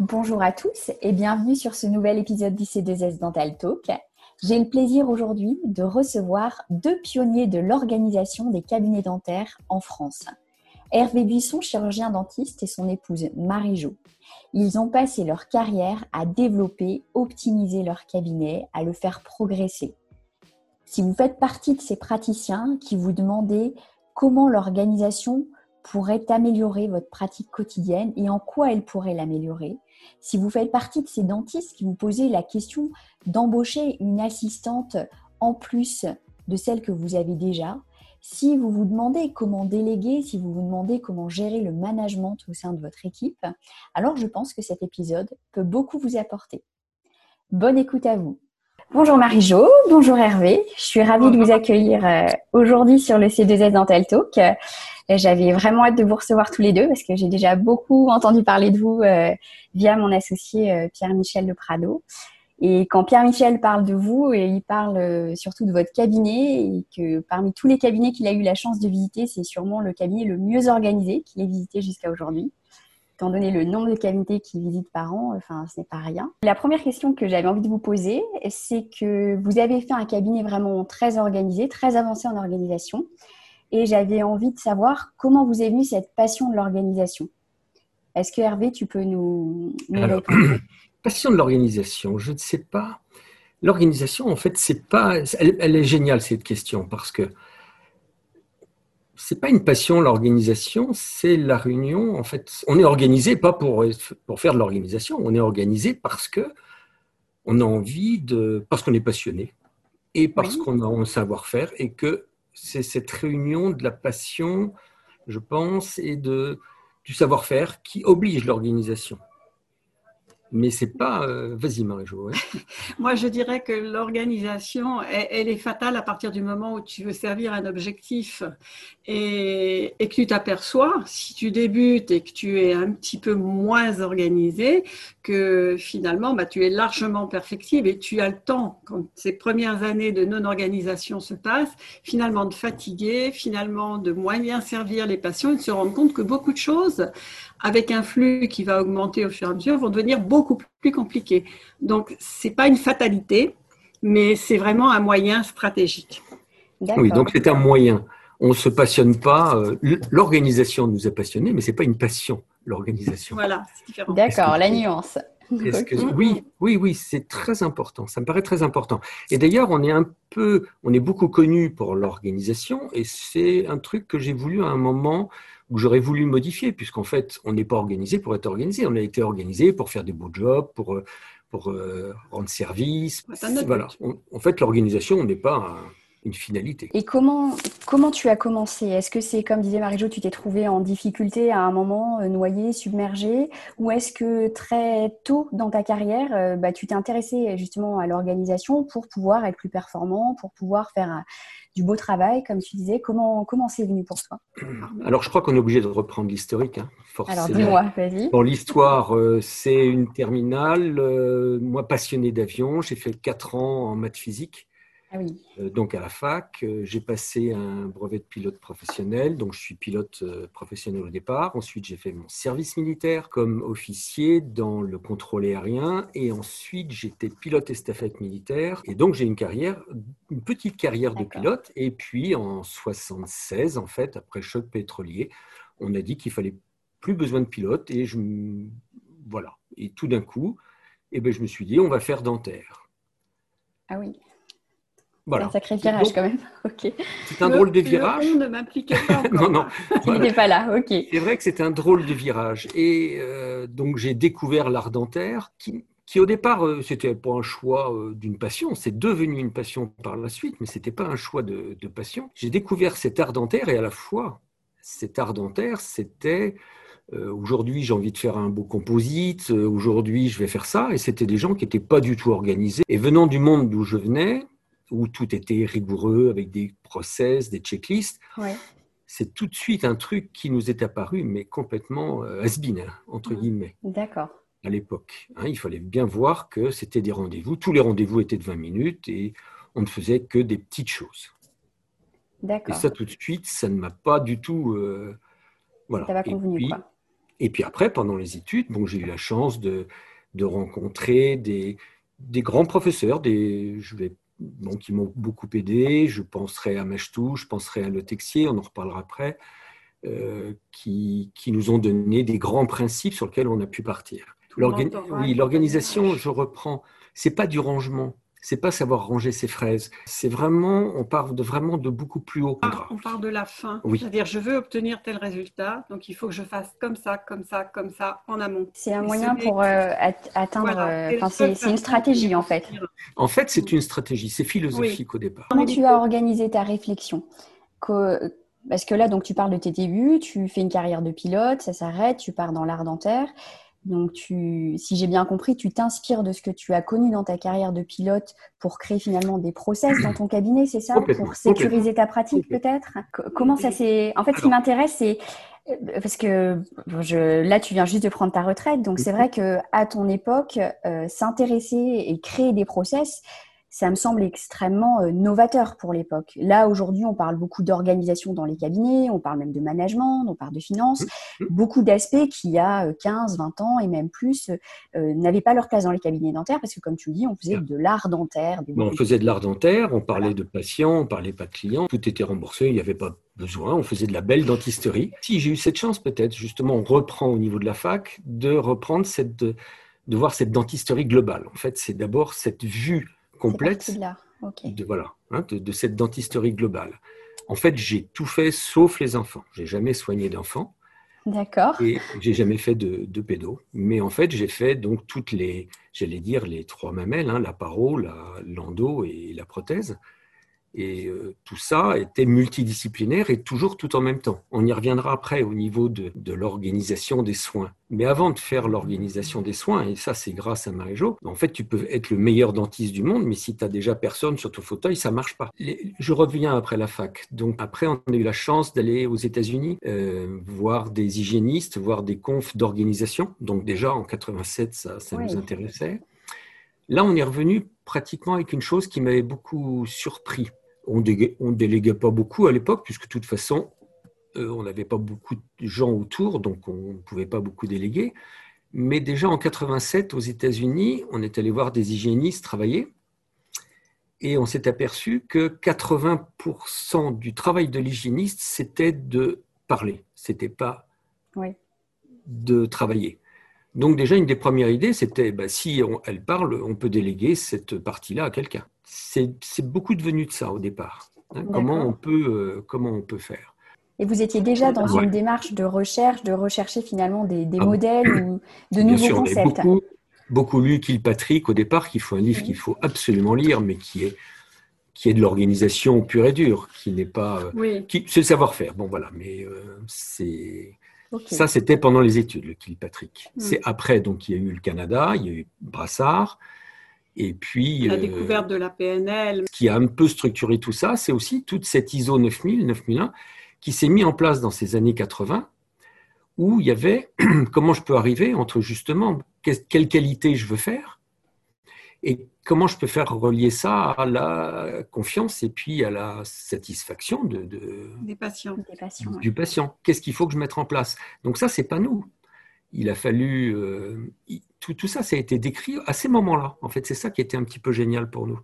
Bonjour à tous et bienvenue sur ce nouvel épisode du C2S Dental Talk. J'ai le plaisir aujourd'hui de recevoir deux pionniers de l'organisation des cabinets dentaires en France. Hervé Buisson, chirurgien dentiste, et son épouse Marie-Jo. Ils ont passé leur carrière à développer, optimiser leur cabinet, à le faire progresser. Si vous faites partie de ces praticiens qui vous demandez comment l'organisation pourrait améliorer votre pratique quotidienne et en quoi elle pourrait l'améliorer. Si vous faites partie de ces dentistes qui vous posez la question d'embaucher une assistante en plus de celle que vous avez déjà, si vous vous demandez comment déléguer, si vous vous demandez comment gérer le management au sein de votre équipe, alors je pense que cet épisode peut beaucoup vous apporter. Bonne écoute à vous. Bonjour Marie-Jo, bonjour Hervé. Je suis ravie de vous accueillir euh, aujourd'hui sur le C2S Dental Talk. J'avais vraiment hâte de vous recevoir tous les deux parce que j'ai déjà beaucoup entendu parler de vous euh, via mon associé euh, Pierre-Michel de Prado. Et quand Pierre-Michel parle de vous, et il parle surtout de votre cabinet et que parmi tous les cabinets qu'il a eu la chance de visiter, c'est sûrement le cabinet le mieux organisé qu'il ait visité jusqu'à aujourd'hui étant donné le nombre de cabinets qu'il visite par an, enfin, ce n'est pas rien. La première question que j'avais envie de vous poser, c'est que vous avez fait un cabinet vraiment très organisé, très avancé en organisation. Et j'avais envie de savoir comment vous avez vu cette passion de l'organisation. Est-ce que Hervé, tu peux nous, répondre Passion de l'organisation, je ne sais pas. L'organisation, en fait, c'est pas. elle, est géniale cette question parce que c'est pas une passion l'organisation, c'est la réunion. En fait, on est organisé pas pour, pour faire de l'organisation, on est organisé parce que on a envie de, parce qu'on est passionné et parce qu'on a un savoir-faire et que c'est cette réunion de la passion, je pense, et de du savoir-faire qui oblige l'organisation. Mais c'est pas. Euh, vas-y, Marie-Jo. Moi, je dirais que l'organisation, elle, est fatale à partir du moment où tu veux servir un objectif et, que tu t'aperçois, si tu débutes et que tu es un petit peu moins organisé, que finalement, bah, tu es largement perfectible et tu as le temps, quand ces premières années de non-organisation se passent, finalement de fatiguer, finalement de moins bien servir les patients et de se rendre compte que beaucoup de choses avec un flux qui va augmenter au fur et à mesure, vont devenir beaucoup plus compliqués. Donc, ce n'est pas une fatalité, mais c'est vraiment un moyen stratégique. Oui, donc c'est un moyen. On ne se passionne pas. Euh, l'organisation nous a passionnés, mais ce n'est pas une passion, l'organisation. Voilà, c'est différent. D'accord, la nuance. Oui, oui, oui, c'est très important. Ça me paraît très important. Et d'ailleurs, on est un peu, on est beaucoup connu pour l'organisation, et c'est un truc que j'ai voulu à un moment où j'aurais voulu modifier, puisqu'en fait, on n'est pas organisé pour être organisé. On a été organisé pour faire des beaux jobs, pour, euh, pour euh, rendre service. Voilà. en fait, l'organisation n'est pas une finalité. Et comment, comment tu as commencé? Est-ce que c'est, comme disait Marie-Jo, tu t'es trouvé en difficulté à un moment, euh, noyé, submergé Ou est-ce que très tôt dans ta carrière, bah, tu t'es intéressé justement à l'organisation pour pouvoir être plus performant, pour pouvoir faire du beau travail, comme tu disais? Comment comment c'est venu pour toi? Alors, je crois qu'on est obligé de reprendre l'historique, hein, forcément. Alors, dis-moi, vas-y. Bon, l'histoire, euh, c'est une terminale. Euh, moi, passionné d'avion, j'ai fait 4 ans en maths physique. Ah euh, donc à la fac, euh, j'ai passé un brevet de pilote professionnel, donc je suis pilote euh, professionnel au départ. Ensuite, j'ai fait mon service militaire comme officier dans le contrôle aérien, et ensuite j'étais pilote estafette militaire. Et donc j'ai une carrière, une petite carrière de pilote. Et puis en 76, en fait, après choc pétrolier, on a dit qu'il fallait plus besoin de pilote, et je voilà. Et tout d'un coup, eh ben, je me suis dit, on va faire dentaire. Ah oui. C'est un sacré virage quand même. C'est un drôle de virage. Le ne m'impliquait pas non, non. Il n'était pas là, ok. C'est vrai que c'est un drôle de virage. Et euh, donc j'ai découvert l'art dentaire qui, qui au départ, euh, c'était pas un choix euh, d'une passion, c'est devenu une passion par la suite, mais c'était pas un choix de, de passion. J'ai découvert cet art dentaire et à la fois, cet art dentaire, c'était aujourd'hui j'ai envie de faire un beau composite, aujourd'hui je vais faire ça, et c'était des gens qui n'étaient pas du tout organisés. Et venant du monde d'où je venais, où tout était rigoureux avec des process, des checklists. C'est tout de suite un truc qui nous est apparu, mais complètement euh, has-been, entre guillemets. D'accord. À l'époque. Hein, il fallait bien voir que c'était des rendez-vous. Tous les rendez-vous étaient de 20 minutes et on ne faisait que des petites choses. D'accord. Et ça, tout de suite, ça ne m'a pas du tout. Euh, voilà. Ça va convenu, et puis, quoi. Et puis après, pendant les études, bon, j'ai eu la chance de, de rencontrer des, des, grands professeurs, des, je vais, bon, qui m'ont beaucoup aidé. Je penserai à Machtou, je penserai à Le Texier, on en reparlera après, euh, qui, qui, nous ont donné des grands principes sur lesquels on a pu partir. Oui, l'organisation, je reprends, c'est pas du rangement, c'est pas savoir ranger ses fraises. C'est vraiment, on part de vraiment de beaucoup plus haut. Ah, on part de la fin. C'est-à-dire, je veux obtenir tel résultat, donc il faut que je fasse comme ça, comme ça, comme ça, en amont. C'est un moyen pour euh, atteindre. Euh, c'est une stratégie en fait. En fait, c'est une stratégie. C'est philosophique au départ. Comment tu as organisé ta réflexion? Parce que là, donc, tu parles de tes débuts, tu fais une carrière de pilote, ça s'arrête, tu pars dans l'art dentaire. Donc, tu, si j'ai bien compris, tu t'inspires de ce que tu as connu dans ta carrière de pilote pour créer finalement des process dans ton cabinet, c'est ça? Pour sécuriser ta pratique peut-être? Comment ça s'est... En fait, ce qui m'intéresse, c'est euh, parce que je, là, tu viens juste de prendre ta retraite, donc c'est vrai que à ton époque, euh, s'intéresser et créer des process, ça me semble extrêmement euh, novateur pour l'époque. Là, aujourd'hui, on parle beaucoup d'organisation dans les cabinets, on parle même de management, on parle de finance, mmh, mmh. beaucoup d'aspects qui, il y a 15, euh, 20 ans et même plus, euh, n'avaient pas leur place dans les cabinets dentaires parce que, comme tu le dis, on faisait de l'art dentaire. on faisait de l'art dentaire, on parlait de patients, on parlait pas de clients, tout était remboursé, il n'y avait pas besoin, on faisait de la belle dentisterie. Si j'ai eu cette chance, peut-être, justement, on reprend au niveau de la fac, de reprendre cette, de, de voir cette dentisterie globale. En fait, c'est d'abord cette vue complète de, voilà, hein, de, cette dentisterie globale. En fait, j'ai tout fait sauf les enfants. J'ai jamais soigné d'enfants. D'accord. Et j'ai jamais fait de, de pédo. Mais en fait, j'ai fait donc toutes les, j'allais dire les trois mamelles, hein, la paro, l'endo et la prothèse. Et euh, tout ça était multidisciplinaire et toujours tout en même temps. On y reviendra après au niveau de, de l'organisation des soins. Mais avant de faire l'organisation des soins, et ça c'est grâce à Marie-Jo, en fait tu peux être le meilleur dentiste du monde, mais si tu as déjà personne sur ton fauteuil, ça marche pas. je reviens après la fac. Donc après, on a eu la chance d'aller aux États-Unis, euh, voir des hygiénistes, voir des confs d'organisation. Donc déjà en 87, ça, ça nous intéressait. Là, on est revenu pratiquement avec une chose qui m'avait beaucoup surpris on ne déléguait pas beaucoup à l'époque, puisque de toute façon, euh, on n'avait pas beaucoup de gens autour, donc on ne pouvait pas beaucoup déléguer. Mais déjà en 87, aux États-Unis, on est allé voir des hygiénistes travailler et on s'est aperçu que 80% du travail de l'hygiéniste, c'était de parler, c'était pas de travailler. Donc déjà, une des premières idées, c'était bah, si elle parle, on peut déléguer cette partie-là à quelqu'un c'est beaucoup devenu de ça au départ. Hein. comment, on peut, euh, comment on peut faire et vous étiez déjà dans une démarche de recherche, de rechercher finalement des, ah modèles ou de nouveaux concepts. Beaucoup, beaucoup lu Kilpatrick au départ, qui faut un livre qu'il faut absolument lire, mais qui est, qui est de l'organisation pure et dure, qui n'est pas. Euh, c'est le savoir-faire. Bon, voilà, mais euh, c'est. Ça, c'était pendant les études, le Kilpatrick. Mm. C'est après, donc, il y a eu le Canada, il y a eu Brassard, et puis, la euh, découverte de la PNL. Ce qui a un peu structuré tout ça, c'est aussi toute cette ISO 9000, 9001, qui s'est mis en place dans ces années 80, où il y avait comment je peux arriver entre justement quelle qualité je veux faire et comment je peux faire relier ça à la confiance et puis à la satisfaction de, des patients. du patient. Qu'est-ce qu'il faut que je mette en place? Donc ça, c'est pas nous il a fallu. Euh, tout, tout, ça, ça a été décrit à ces moments-là. En fait, c'est ça qui était un petit peu génial pour nous.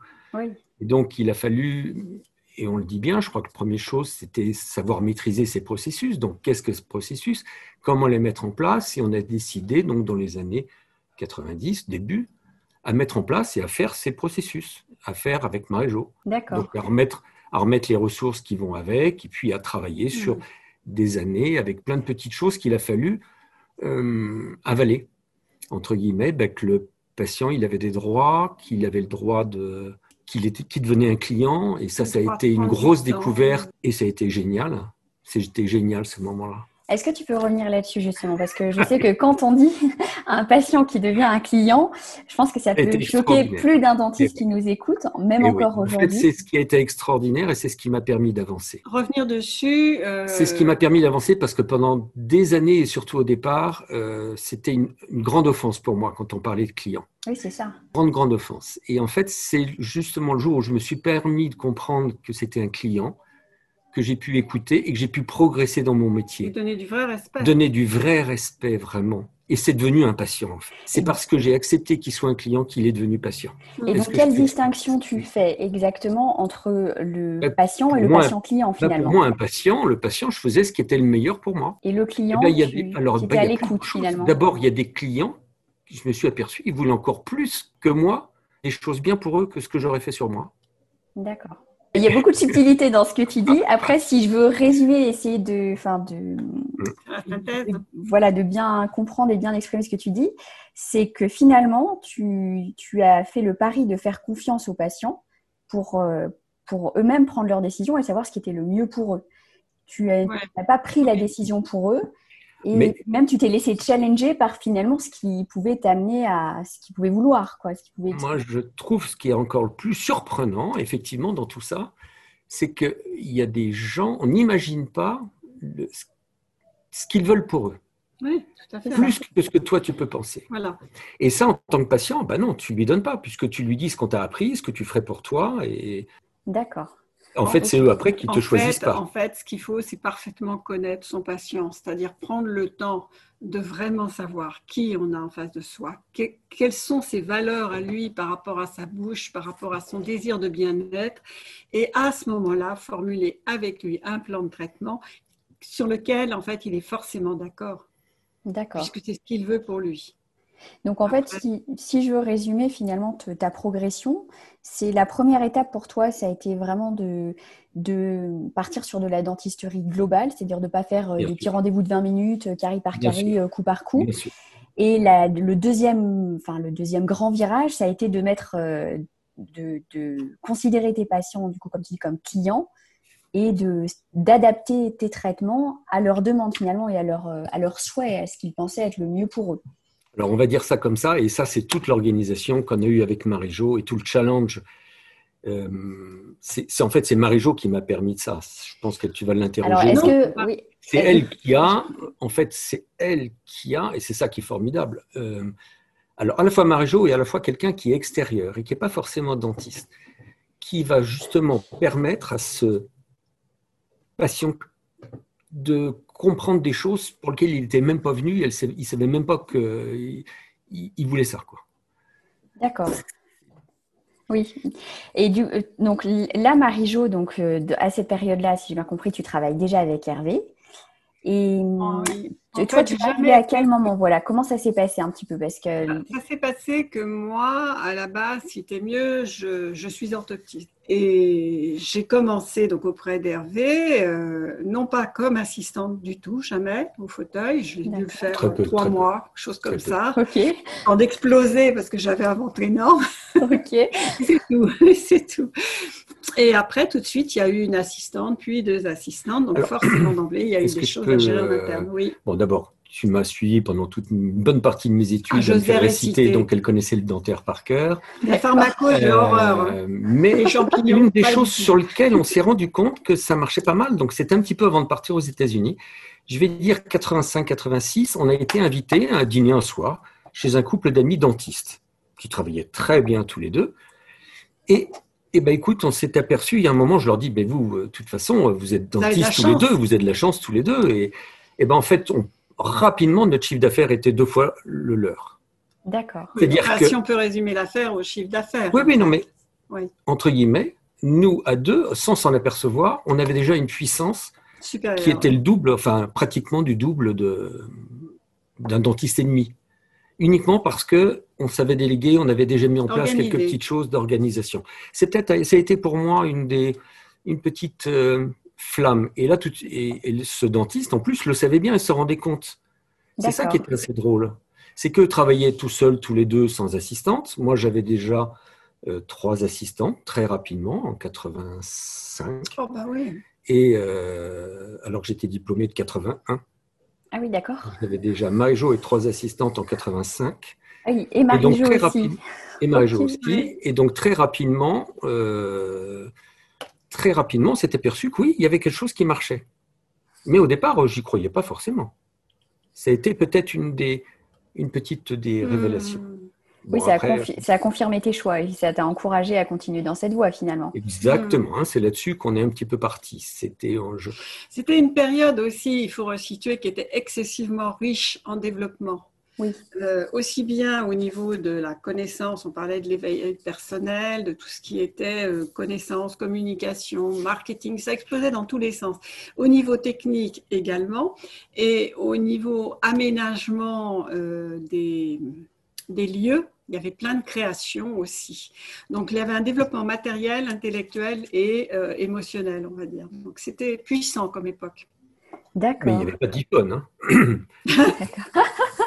Et donc, il a fallu, et on le dit bien, je crois que la première chose, c'était savoir maîtriser ces processus. Donc, qu'est-ce que ce processus? Comment les mettre en place? Et on a décidé, donc, dans les années 90, début, à mettre en place et à faire ces processus, à faire avec Marie-Jo. D'accord. Donc, à remettre, à remettre les ressources qui vont avec, et puis à travailler sur mmh. des années avec plein de petites choses qu'il a fallu euh, avaler, entre guillemets, ben, que le patient il avait des droits, qu'il avait le droit de qu'il était qu'il devenait un client et ça ça a été une grosse découverte et ça a été génial. C'était génial ce moment-là. Est-ce que tu peux revenir là-dessus justement? Parce que je sais que quand on dit un patient qui devient un client, je pense que ça peut choquer plus d'un dentiste qui nous écoute, même encore aujourd'hui. En fait, c'est ce qui a été extraordinaire et c'est ce qui m'a permis d'avancer. Revenir dessus. Euh, c'est ce qui m'a permis d'avancer parce que pendant des années et surtout au départ, euh, c'était une, grande offense pour moi quand on parlait de clients. Oui, c'est ça. Grande, grande offense. Et en fait, c'est justement le jour où je me suis permis de comprendre que c'était un client que j'ai pu écouter et que j'ai pu progresser dans mon métier. donner du vrai respect. Donner du vrai respect, vraiment. Et c'est devenu un patient. C'est parce que j'ai accepté qu'il soit un client qu'il est devenu patient. Et donc, quelle distinction tu fais exactement entre le ben, patient et le patient-client finalement Pour moi, un patient, le patient, je faisais ce qui était le meilleur pour moi. Et le client, eh ben, tu, alors, à l'écoute finalement. D'abord, il y a des clients, je me suis aperçu, ils voulaient encore plus que moi des choses bien pour eux que ce que j'aurais fait sur moi. D'accord. Il y a beaucoup de subtilité dans ce que tu dis. Après, si je veux résumer, essayer de, enfin, de, voilà, de bien comprendre et bien exprimer ce que tu dis, c'est que finalement, tu, tu, as fait le pari de faire confiance aux patients pour, euh, pour eux-mêmes prendre leurs décisions et savoir ce qui était le mieux pour eux. Tu n'as pas pris la décision pour eux, et même tu t'es laissé challenger par finalement ce qui pouvait t'amener à ce qu'ils pouvaient vouloir. Quoi, ce pouvait Moi, je trouve ce qui est encore le plus surprenant, effectivement, dans tout ça, c'est qu'il y a des gens, on n'imagine pas ce qu'ils veulent pour eux. Oui, tout à fait. Plus que ce que toi tu peux penser. Voilà. Et ça, en tant que patient, ben non, tu lui donnes pas, puisque tu lui dis ce qu'on t'a appris, ce que tu ferais pour toi. Et... D'accord. En, fait, c'est eux après qui te choisissent pas. En fait, ce qu'il faut, c'est parfaitement connaître son patient, c'est-à-dire prendre le temps de vraiment savoir qui on a en face de soi, quelles sont ses valeurs à lui par rapport à sa bouche, par rapport à son désir de bien-être, et à ce moment-là, formuler avec lui un plan de traitement sur lequel, en fait, il est forcément d'accord. D'accord. Puisque c'est ce qu'il veut pour lui. Donc en fait, si, je veux résumer finalement ta progression, c'est la première étape pour toi, ça a été vraiment de, partir sur de la dentisterie globale, c'est-à-dire de ne pas faire euh, des petits rendez-vous de 20 minutes, euh, carie par carie, euh, coup par coup. Et le, deuxième, enfin, le deuxième grand virage, ça a été de mettre, de, considérer tes patients, du coup, comme tu dis, comme clients et d'adapter tes traitements à leurs demandes finalement et à leurs à leur souhaits, à ce qu'ils pensaient être le mieux pour eux. Alors, on va dire ça comme ça, et ça, c'est toute l'organisation qu'on a eue avec Marie-Jo et tout le challenge. Euh, c'est en fait c'est Marie-Jo qui m'a permis de ça. Je pense que tu vas l'interroger. C'est elle qui a, en fait, c'est elle qui a, et c'est ça qui est formidable. Euh, alors à la fois Marie-Jo et à la fois quelqu'un qui est extérieur et qui n'est pas forcément dentiste, qui va justement permettre à ce patient de comprendre des choses pour lesquelles il n'était même pas venu, il ne savait même pas qu'il il voulait ça. D'accord. Oui. Et du, donc là, Marie-Jo, donc, euh, à cette période-là, si j'ai bien compris, tu travailles déjà avec Hervé. Et oh, toi, tu es à quel moment? Voilà, comment ça s'est passé un petit peu? Parce que ça s'est passé que moi, à la base, si t'es mieux, je, je suis orthoptiste. Et j'ai commencé donc auprès d'Hervé, euh, non pas comme assistante du tout, jamais au fauteuil. Je dû le faire trois mois, chose comme ça. Ok. En exploser parce que j'avais un ventre énorme. Ok. c'est tout, c'est tout. Et après, tout de suite, il y a eu une assistante, puis deux assistantes. Donc forcément d'emblée, il y a eu des choses à gérer en interne. Oui. Bon, d'abord, tu m'as suivi pendant toute une bonne partie de mes études. Ah, je me réciter, donc elle connaissait le dentaire par cœur. La pharmaco, j'ai euh, horreur. Mais une des choses sur lesquelles on s'est rendu compte que ça marchait pas mal, donc c'était un petit peu avant de partir aux États-Unis. Je vais dire 85-86, on a été invité à dîner un soir chez un couple d'amis dentistes qui travaillaient très bien tous les deux. Et eh ben, écoute, on s'est aperçu, il y a un moment, je leur dis, ben, vous, euh, de toute façon, vous êtes dentistes tous les deux, vous avez de la chance tous les deux. Et, et ben, en fait, on rapidement, notre chiffre d'affaires était deux fois le leur. D'accord. C'est-à-dire que... Si on peut résumer l'affaire au chiffre d'affaires. Oui, oui, non, mais entre guillemets, nous, à deux, sans s'en apercevoir, on avait déjà une puissance qui était le double, enfin pratiquement du double d'un dentiste ennemi. Uniquement parce que on savait déléguer, on avait déjà mis en place quelques petites choses d'organisation. C'est peut-être, ça a été pour moi une des, une petite euh, flamme. Et là, tout, et, ce dentiste, en plus, le savait bien et se rendait compte. C'est ça qui est assez drôle. C'est que travaillaient tout seuls, tous les deux, sans assistante. Moi, j'avais déjà euh, trois assistants, très rapidement, en 85. Oh, bah oui. Et euh, alors que j'étais diplômé de 81. Ah oui, d'accord. J'avais déjà Marie-Jo et trois assistantes en 85. Ah oui, et Marie-Jo aussi. et Marie-Jo aussi. Et donc, très rapidement, euh, très rapidement, on s'est aperçu que oui, il y avait quelque chose qui marchait. Mais au départ, j'y croyais pas forcément. Ça a été peut-être une des, une petite des hmm. révélations. oui, ça, a confirmé tes choix et ça t'a encouragé à continuer dans cette voie finalement. Exactement, hein, c'est là-dessus qu'on est un petit peu parti. C'était C'était une période aussi, il faut resituer, qui était excessivement riche en développement. Oui. Euh, aussi bien au niveau de la connaissance, on parlait de l'éveil personnel, de tout ce qui était euh, connaissance, communication, marketing, ça explosait dans tous les sens. Au niveau technique également, et au niveau aménagement euh, des, des lieux, il y avait plein de créations aussi. Donc, il y avait un développement matériel, intellectuel et émotionnel, on va dire. Donc, c'était puissant comme époque. D'accord. Mais il n'y avait pas d'iPhone. Hein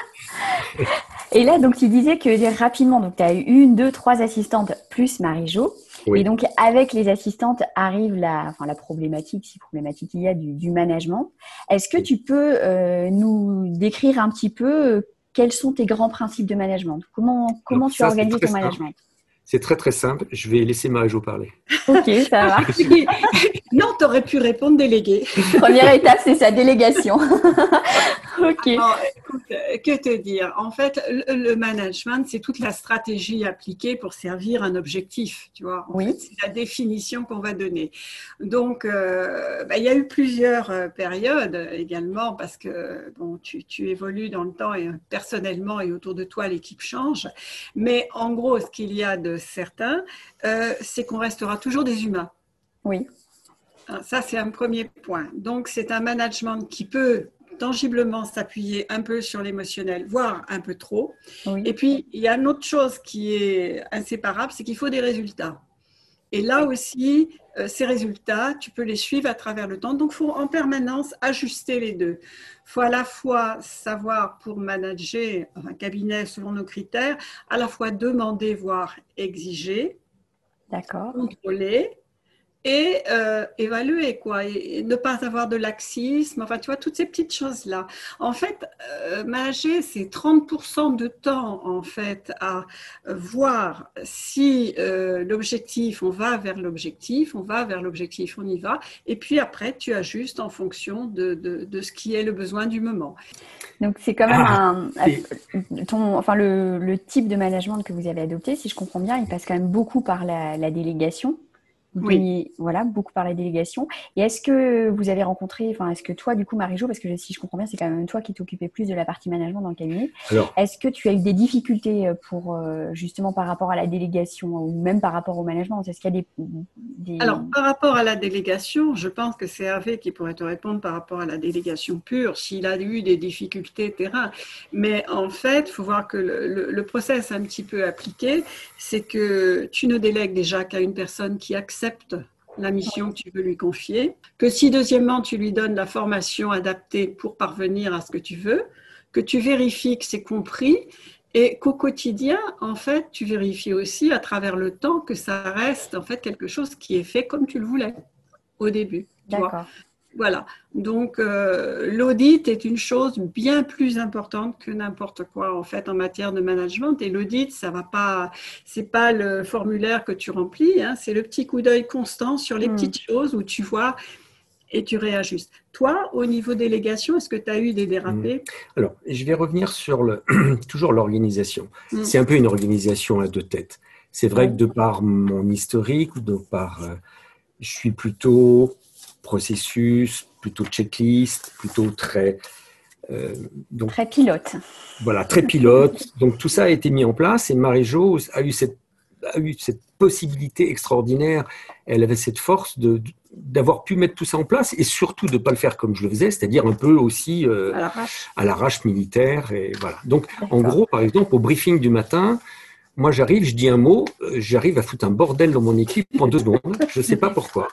Et là, donc, tu disais que rapidement, donc, tu as eu une, deux, trois assistantes plus Marie-Jo. Et donc, avec les assistantes arrive la, enfin, la problématique, si problématique il y a, du, management. Est-ce que tu peux euh, nous décrire un petit peu euh, quels sont tes grands principes de management? Comment, comment tu organises ton management? C'est très très simple. Je vais laisser Marie-Jo parler. Ok, ça va. non, tu aurais pu répondre délégué. Première étape, c'est sa délégation. ok. que te dire? En fait, le, management, c'est toute la stratégie appliquée pour servir un objectif. Tu vois Oui. C'est la définition qu'on va donner. Donc, euh, bah, il y a eu plusieurs euh, périodes également parce que bon, tu, tu, évolues dans le temps et personnellement et autour de toi, l'équipe change. Mais en gros, ce qu'il y a de certains, euh, c'est qu'on restera toujours des humains. Oui. Ah, ça, c'est un premier point. Donc, c'est un management qui peut tangiblement s'appuyer un peu sur l'émotionnel, voire un peu trop. Et puis, il y a une autre chose qui est inséparable, c'est qu'il faut des résultats. Et là aussi, euh, ces résultats, tu peux les suivre à travers le temps. Donc, il faut en permanence ajuster les deux. Il faut à la fois savoir, pour manager un cabinet selon nos critères, à la fois demander, voire exiger, contrôler, et euh, évaluer quoi et, ne pas avoir de laxisme enfin tu vois toutes ces petites choses là en fait euh, manager c'est 30% de temps en fait à voir si euh, l'objectif on va vers l'objectif on va vers l'objectif on y va et puis après tu ajustes en fonction de, de, de ce qui est le besoin du moment. Donc c'est quand même ah, un, ton, enfin le, le, type de management que vous avez adopté si je comprends bien il passe quand même beaucoup par la, la délégation oui. Voilà, beaucoup par la délégation. Et est-ce que vous avez rencontré, enfin, est-ce que toi, du coup, Marie-Jo, parce que si je comprends bien, c'est quand même toi qui t'occupais plus de la partie management dans le cabinet. Est-ce que tu as eu des difficultés euh, pour, euh, justement, par rapport à la délégation ou même par rapport au management? Est-ce qu'il y a des, Alors, par rapport à la délégation, je pense que c'est Hervé qui pourrait te répondre par rapport à la délégation pure, s'il a eu des difficultés terrain. Mais en fait, il faut voir que le, le process un petit peu appliqué, c'est que tu ne délègues déjà qu'à une personne qui accepte la mission que tu veux lui confier, que si deuxièmement tu lui donnes la formation adaptée pour parvenir à ce que tu veux, que tu vérifies que c'est compris et qu'au quotidien, en fait, tu vérifies aussi à travers le temps que ça reste en fait quelque chose qui est fait comme tu le voulais au début. Voilà. Donc, euh, l'audit est une chose bien plus importante que n'importe quoi en fait en matière de management. Et l'audit, ça va pas, c'est pas le formulaire que tu remplis, hein, c'est le petit coup d'œil constant sur les hmm. petites choses où tu vois et tu réajustes. Toi, au niveau délégation, est-ce que tu as eu des dérapés? Hmm. Alors, je vais revenir sur le, toujours l'organisation. Hmm. C'est un peu une organisation à deux têtes. C'est vrai que de par mon historique, de par, euh, je suis plutôt processus, plutôt checklist, plutôt très... Euh, donc, très pilote. Voilà, très pilote. donc tout ça a été mis en place et Marie-Jo a eu cette a eu cette possibilité extraordinaire, elle avait cette force de, d'avoir pu mettre tout ça en place et surtout de ne pas le faire comme je le faisais, c'est-à-dire un peu aussi euh, à l'arrache militaire. Et voilà. Donc, en gros, par exemple, au briefing du matin, moi j'arrive, je dis un mot, euh, j'arrive à foutre un bordel dans mon équipe en deux secondes, je ne sais pas pourquoi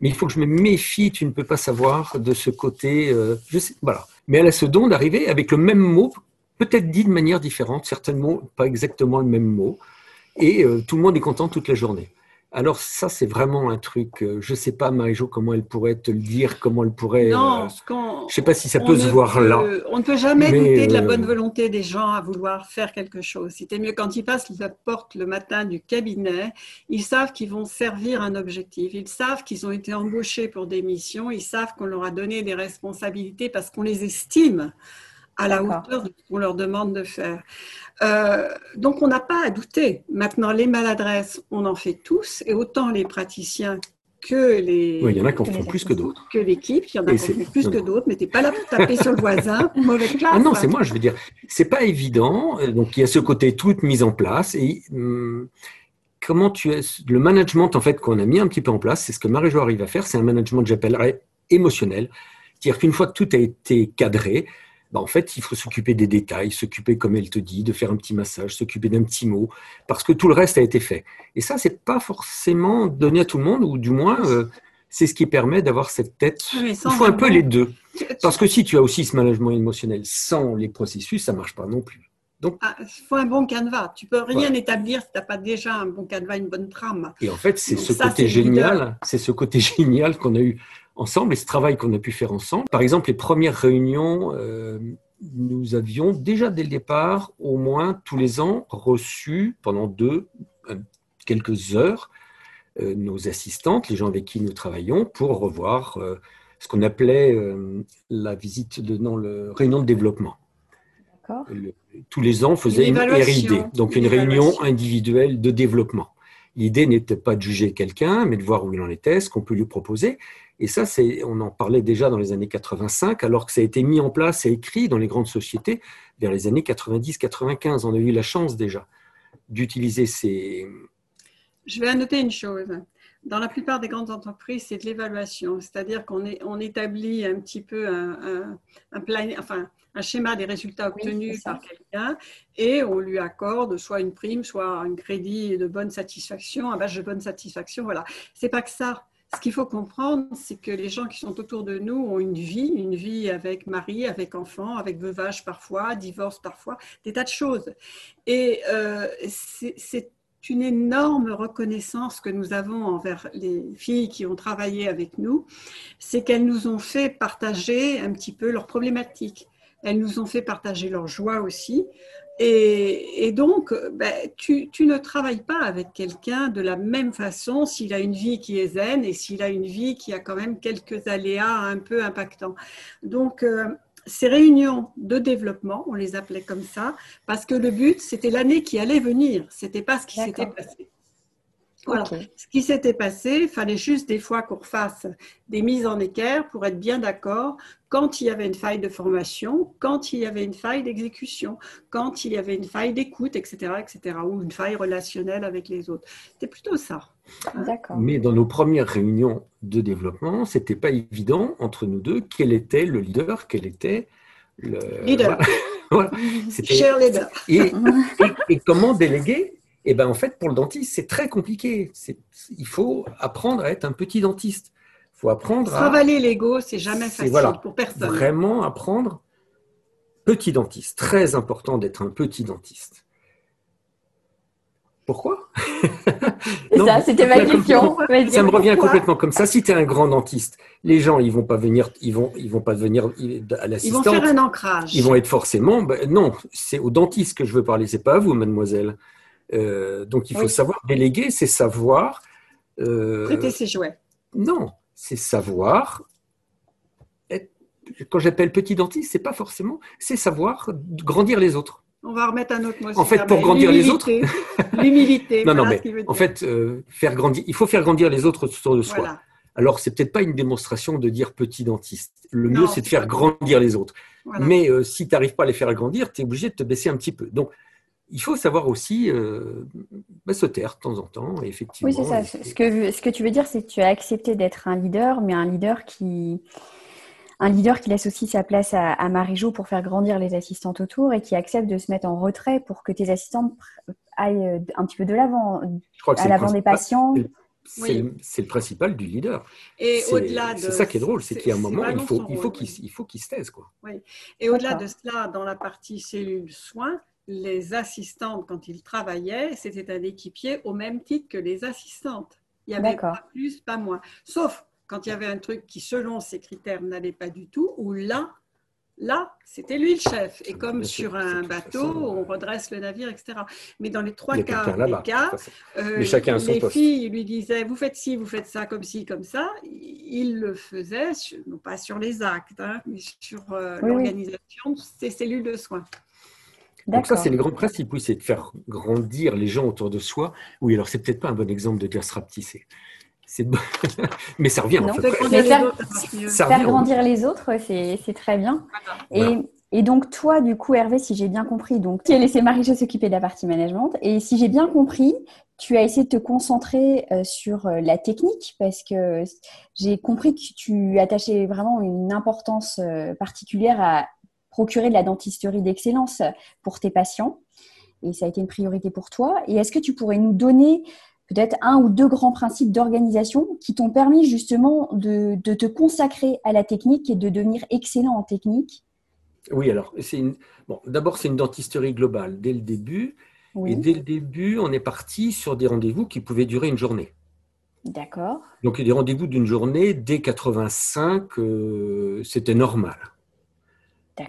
mais il faut que je me méfie, tu ne peux pas savoir de ce côté. Euh, je sais, voilà. Mais elle a ce don d'arriver avec le même mot, peut-être dit de manière différente, certainement pas exactement le même mot, et euh, tout le monde est content toute la journée. Alors ça, c'est vraiment un truc, euh, je ne sais pas, Marie-Jo, comment elle pourrait te le dire, comment elle pourrait... Non, euh, je ne sais pas si ça peut se voir là. On ne peut jamais douter de la euh, bonne volonté des gens à vouloir faire quelque chose. C'était mieux quand ils passent la porte le matin du cabinet, ils savent qu'ils vont servir un objectif, ils savent qu'ils ont été embauchés pour des missions, ils savent qu'on leur a donné des responsabilités parce qu'on les estime à la hauteur de ce qu'on leur demande de faire. Euh, donc, on n'a pas à douter. Maintenant, les maladresses, on en fait tous, et autant les praticiens que les. Oui, il y en a qui en font plus que d'autres. Que l'équipe, il y en a qui en font plus que d'autres, mais t'es pas là pour taper sur le voisin, mauvaise classe. Ah non, c'est moi, je veux dire, c'est pas évident. Donc, il y a ce côté toute mise en place, et hum, comment tu es. Le management, en fait, qu'on a mis un petit peu en place, c'est ce que Marie-Jo arrive à faire, c'est un management que j'appellerais émotionnel. C'est-à-dire qu'une fois que tout a été cadré, bah, en fait, il faut s'occuper des détails, s'occuper, comme elle te dit, de faire un petit massage, s'occuper d'un petit mot, parce que tout le reste a été fait. Et ça, c'est pas forcément donné à tout le monde, ou du moins, euh, c'est ce qui permet d'avoir cette tête. il faut un peu les deux. Parce que si tu as aussi ce management émotionnel sans les processus, ça marche pas non plus. Donc, ah, il faut un bon canevas. Tu peux rien établir si tu n'as pas déjà un bon canevas, une bonne trame. Et en fait, c'est ce, côté génial, c'est ce côté génial qu'on a eu ensemble et ce travail qu'on a pu faire ensemble. Par exemple, les premières réunions, euh, nous avions déjà dès le départ, au moins tous les ans, reçu pendant deux, euh, quelques heures, euh, nos assistantes, les gens avec qui nous travaillons, pour revoir ce qu'on appelait la visite de non, le réunion de développement. tous les ans, on faisait une, RID, donc une réunion individuelle de développement. L'idée n'était pas de juger quelqu'un, mais de voir où il en était, ce qu'on peut lui proposer. Et ça, on en parlait déjà dans les années 85, alors que ça a été mis en place et écrit dans les grandes sociétés vers les années 90-95. On a eu la chance déjà d'utiliser ces... Je vais annoter une chose. Dans la plupart des grandes entreprises, c'est de l'évaluation, c'est-à-dire qu'on on établit un petit peu un, un, plan, enfin, un schéma des résultats obtenus par quelqu'un et on lui accorde soit une prime, soit un crédit de bonne satisfaction, un badge de bonne satisfaction. Voilà. C'est pas que ça. Ce qu'il faut comprendre, c'est que les gens qui sont autour de nous ont une vie, une vie avec mari, avec enfant, avec veuvage parfois, divorce parfois, des tas de choses. Et euh, c'est une énorme reconnaissance que nous avons envers les filles qui ont travaillé avec nous, c'est qu'elles nous ont fait partager un petit peu leurs problématiques. Elles nous ont fait partager leur joie aussi. Et, donc, ben, tu, ne travailles pas avec quelqu'un de la même façon s'il a une vie qui est zen et s'il a une vie qui a quand même quelques aléas un peu impactants. Donc, euh, ces réunions de développement, on les appelait comme ça, parce que le but, c'était l'année qui allait venir, c'était pas ce qui s'était passé. Voilà. Ce qui s'était passé, il fallait juste des fois qu'on fasse des mises en équerre pour être bien d'accord quand il y avait une faille de formation, quand il y avait une faille d'exécution, quand il y avait une faille d'écoute, etc., etc., ou une faille relationnelle avec les autres. C'était plutôt ça. D'accord. Mais dans nos premières réunions de développement, c'était pas évident entre nous deux quel était le leader, quel était le leader. voilà. Cher leader. et, et comment déléguer et eh ben en fait, pour le dentiste, c'est très compliqué. Il faut apprendre à être un petit dentiste. Il faut apprendre à. Travailler l'ego, c'est jamais facile pour personne. Vraiment apprendre petit dentiste. Très important d'être un petit dentiste. Pourquoi? Ça, c'était ma question. Ça me revient complètement comme ça. Si tu es un grand dentiste, les gens, ils vont pas venir, ils vont, ils vont pas venir à l'assistante. Ils vont faire un ancrage. Ils vont être forcément. Ben, non, c'est au dentiste que je veux parler. C'est pas à vous, mademoiselle. Euh, donc il faut savoir déléguer, c'est savoir. Euh, Prêter ses jouets. Non, c'est savoir. quand j'appelle petit dentiste, c'est pas forcément. C'est savoir grandir les autres. On va remettre un autre mot. En fait, pour grandir les autres. L'humilité. non, non, mais en fait, euh, faire grandir, il faut faire grandir les autres autour de soi. Alors, c'est peut-être pas une démonstration de dire petit dentiste. Le mieux, c'est de faire grandir les autres. Mais si tu n'arrives pas à les faire grandir, tu es obligé de te baisser un petit peu. Donc, il faut savoir aussi euh, bah, se taire de temps en temps, effectivement. Oui, c'est ça. Ce que, ce que tu veux dire, c'est que tu as accepté d'être un leader, mais un leader qui, un leader qui laisse aussi sa place à, à Marie-Jo pour faire grandir les assistantes autour et qui accepte de se mettre en retrait pour que tes assistantes aillent euh, un petit peu de l'avant, à l'avant des patients. C'est le, principal du leader. Et au-delà C'est ça qui est drôle, c'est qu'il y a un moment, il faut, il faut qu'il se taise. Quoi. Oui. Et au-delà de cela, dans la partie cellule soins, les assistantes, quand ils travaillaient, c'était un équipier au même titre que les assistantes. Il n'y avait pas plus, pas moins. Sauf quand il y avait un truc qui, selon ces critères, n'allait pas du tout, où là, Là, c'était lui le chef. Et comme sur un bateau, on redresse le navire, etc. Mais dans les trois quarts des cas, euh, les filles lui disaient Vous faites ci, vous faites ça, comme ci, comme ça. Il le faisait, non pas sur les actes, hein, mais sur euh, l'organisation de ces cellules de soins. Donc ça, c'est le grand principe, oui, c'est de faire grandir les gens autour de soi. Oui, alors c'est peut-être pas un bon exemple de dire se rapetisser. mais ça revient en fait. Faire, grandir les autres, c'est très bien. Et, donc toi, du coup, Hervé, si j'ai bien compris, donc tu as laissé Marie-Jo s'occuper de la partie management. Et si j'ai bien compris, tu as essayé de te concentrer euh, sur euh, la technique parce que j'ai compris que tu attachais vraiment une importance euh, particulière à procurer de la dentisterie d'excellence pour tes patients. Et ça a été une priorité pour toi. Et est-ce que tu pourrais nous donner peut-être un ou deux grands principes d'organisation qui t'ont permis justement de, te consacrer à la technique et de devenir excellent en technique? Oui, alors, bon, d'abord, c'est une dentisterie globale dès le début. Et dès le début, on est parti sur des rendez-vous qui pouvaient durer une journée. D'accord. Donc, des rendez-vous d'une journée, dès 85, euh, c'était normal.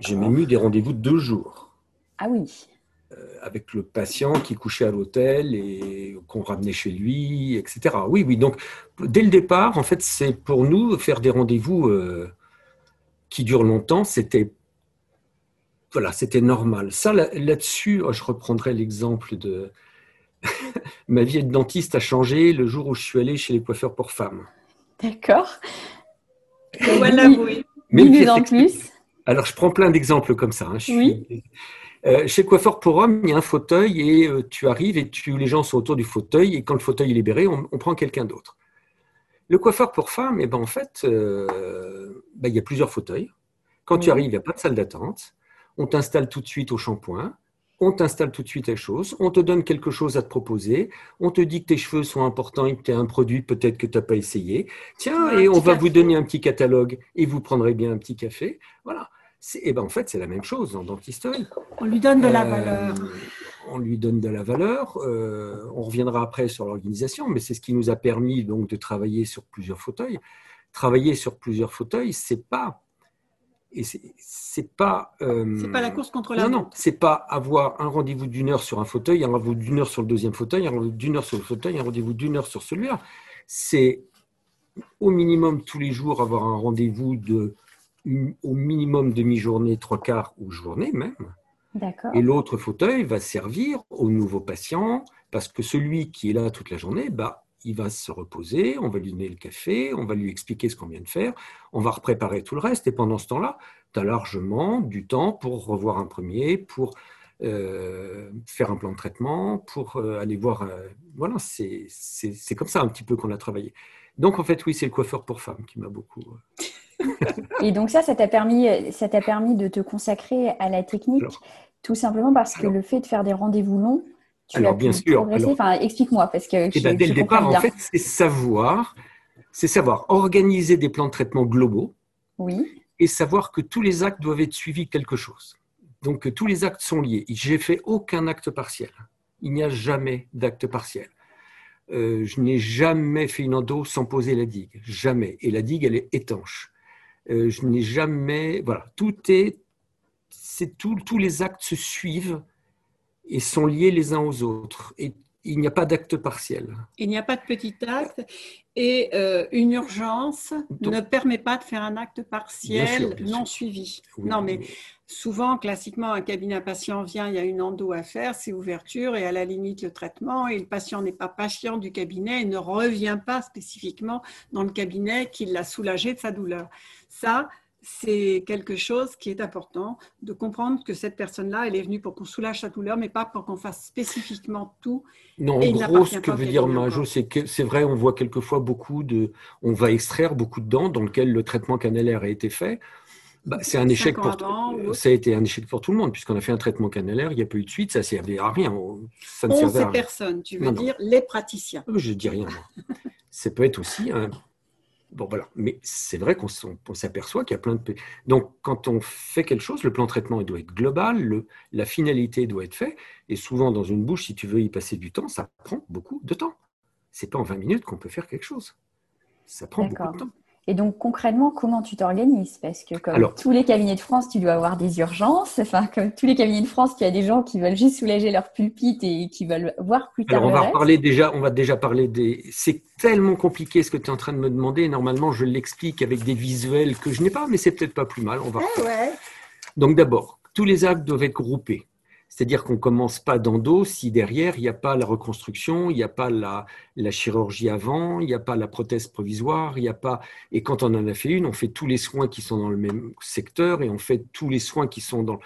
J'ai même eu des rendez-vous de deux jours. Ah oui. Euh, avec le patient qui couchait à l'hôtel et qu'on ramenait chez lui, etc. Oui, oui. Donc, dès le départ, en fait, c'est pour nous faire des rendez-vous euh, qui durent longtemps. C'était voilà, c'était normal. Ça, là-dessus, oh, je reprendrai l'exemple de ma vie de dentiste a changé le jour où je suis allé chez les coiffeurs pour femmes. D'accord. Voilà, oui. Mais en plus. Alors, je prends plein d'exemples comme ça. Hein. oui. Euh, chez Coiffeur pour Homme, il y a un fauteuil et euh, tu arrives et tu, les gens sont autour du fauteuil et quand le fauteuil est libéré, on, prend quelqu'un d'autre. Le coiffeur pour femme, eh ben, en fait, euh, ben, il y a plusieurs fauteuils. Quand tu arrives, il n'y a pas de salle d'attente. On t'installe tout de suite au shampoing. On t'installe tout de suite à chose. On te donne quelque chose à te proposer. On te dit que tes cheveux sont importants et que tu as un produit peut-être que tu n'as pas essayé. Tiens, et on va vous donner un petit catalogue et vous prendrez bien un petit café. Voilà. Et ben en fait, c'est la même chose en dentisterie. On lui donne de la euh, valeur. On lui donne de la valeur. Euh, on reviendra après sur l'organisation, mais c'est ce qui nous a permis donc de travailler sur plusieurs fauteuils. Travailler sur plusieurs fauteuils, c'est pas et c'est pas. Euh, c'est pas la course contre la. Non, non, c'est pas avoir un rendez-vous d'une heure sur un fauteuil, un rendez-vous d'une heure sur le deuxième fauteuil, un rendez-vous d'une heure sur le fauteuil, un rendez-vous d'une heure sur celui-là. C'est au minimum tous les jours avoir un rendez-vous de au minimum demi-journée, trois quarts ou journée même. Et l'autre fauteuil va servir au nouveau patient parce que celui qui est là toute la journée, bah, il va se reposer, on va lui donner le café, on va lui expliquer ce qu'on vient de faire, on va repréparer tout le reste. Et pendant ce temps-là, tu as largement du temps pour revoir un premier, pour euh, faire un plan de traitement, pour euh, aller voir. Euh, voilà, c'est comme ça un petit peu qu'on a travaillé. Donc en fait, oui, c'est le coiffeur pour femmes qui m'a beaucoup. Et donc ça, ça t'a permis, ça t'a permis de te consacrer à la technique, tout simplement parce que le fait de faire des rendez-vous longs, tu alors, as bien sûr, progresser. enfin, explique-moi parce que. Eh ben, dès le départ, en fait, c'est savoir, c'est savoir organiser des plans de traitement globaux. Oui. Et savoir que tous les actes doivent être suivis quelque chose. Donc tous les actes sont liés. J'ai fait aucun acte partiel. Il n'y a jamais d'acte partiel. Euh, je n'ai jamais fait une endo sans poser la digue. Jamais. Et la digue, elle est étanche. Euh, je n'ai jamais. Voilà, tout est. C'est tout, tous les actes se suivent et sont liés les uns aux autres. Et il n'y a pas d'acte partiel. Il n'y a pas de petit acte et euh, une urgence ne permet pas de faire un acte partiel non suivi. non, mais souvent, classiquement, un cabinet à patient vient, il y a une endo à faire, c'est ouverture et à la limite le traitement et le patient n'est pas patient du cabinet et ne revient pas spécifiquement dans le cabinet qui l'a soulagé de sa douleur. Ça, c'est quelque chose qui est important de comprendre que cette personne-là, elle est venue pour qu'on soulage sa douleur, mais pas pour qu'on fasse spécifiquement tout. Non, en gros, ce que veut dire Majo, c'est que c'est vrai, on voit quelquefois beaucoup de, on va extraire beaucoup de dents dans lequel le traitement canalaire a été fait. Bah, c'est un échec pour ça a été un échec pour tout le monde puisqu'on a fait un traitement canalaire, il n'y a pas eu de suite, ça servait à rien. Ça ne on, personnes, tu veux dire les praticiens. Je dis rien. ça peut être aussi un Bon, voilà. Mais c'est vrai qu'on s'aperçoit qu'il y a plein de. Donc, quand on fait quelque chose, le plan de traitement il doit être global, le, la finalité doit être faite. Et souvent, dans une bouche, si tu veux y passer du temps, ça prend beaucoup de temps. C'est pas en 20 minutes qu'on peut faire quelque chose. Ça prend beaucoup de temps. Et donc concrètement, comment tu t'organises? Parce que comme tous les cabinets de France, tu dois avoir des urgences. Enfin, comme tous les cabinets de France, tu as des gens qui veulent juste soulager leur pulpite et qui veulent voir plus tard. Alors on va parler déjà, on va déjà parler des. C'est tellement compliqué ce que tu es en train de me demander. Normalement, je l'explique avec des visuels que je n'ai pas, mais c'est peut-être pas plus mal. On va. ouais. Donc d'abord, tous les actes doivent être groupés. C'est-à-dire qu'on ne commence pas d'endo si derrière, il n'y a pas la reconstruction, il n'y a pas la, chirurgie avant, il n'y a pas la prothèse provisoire, il n'y a pas... Et quand on en a fait une, on fait tous les soins qui sont dans le même secteur et on fait tous les soins qui sont dans...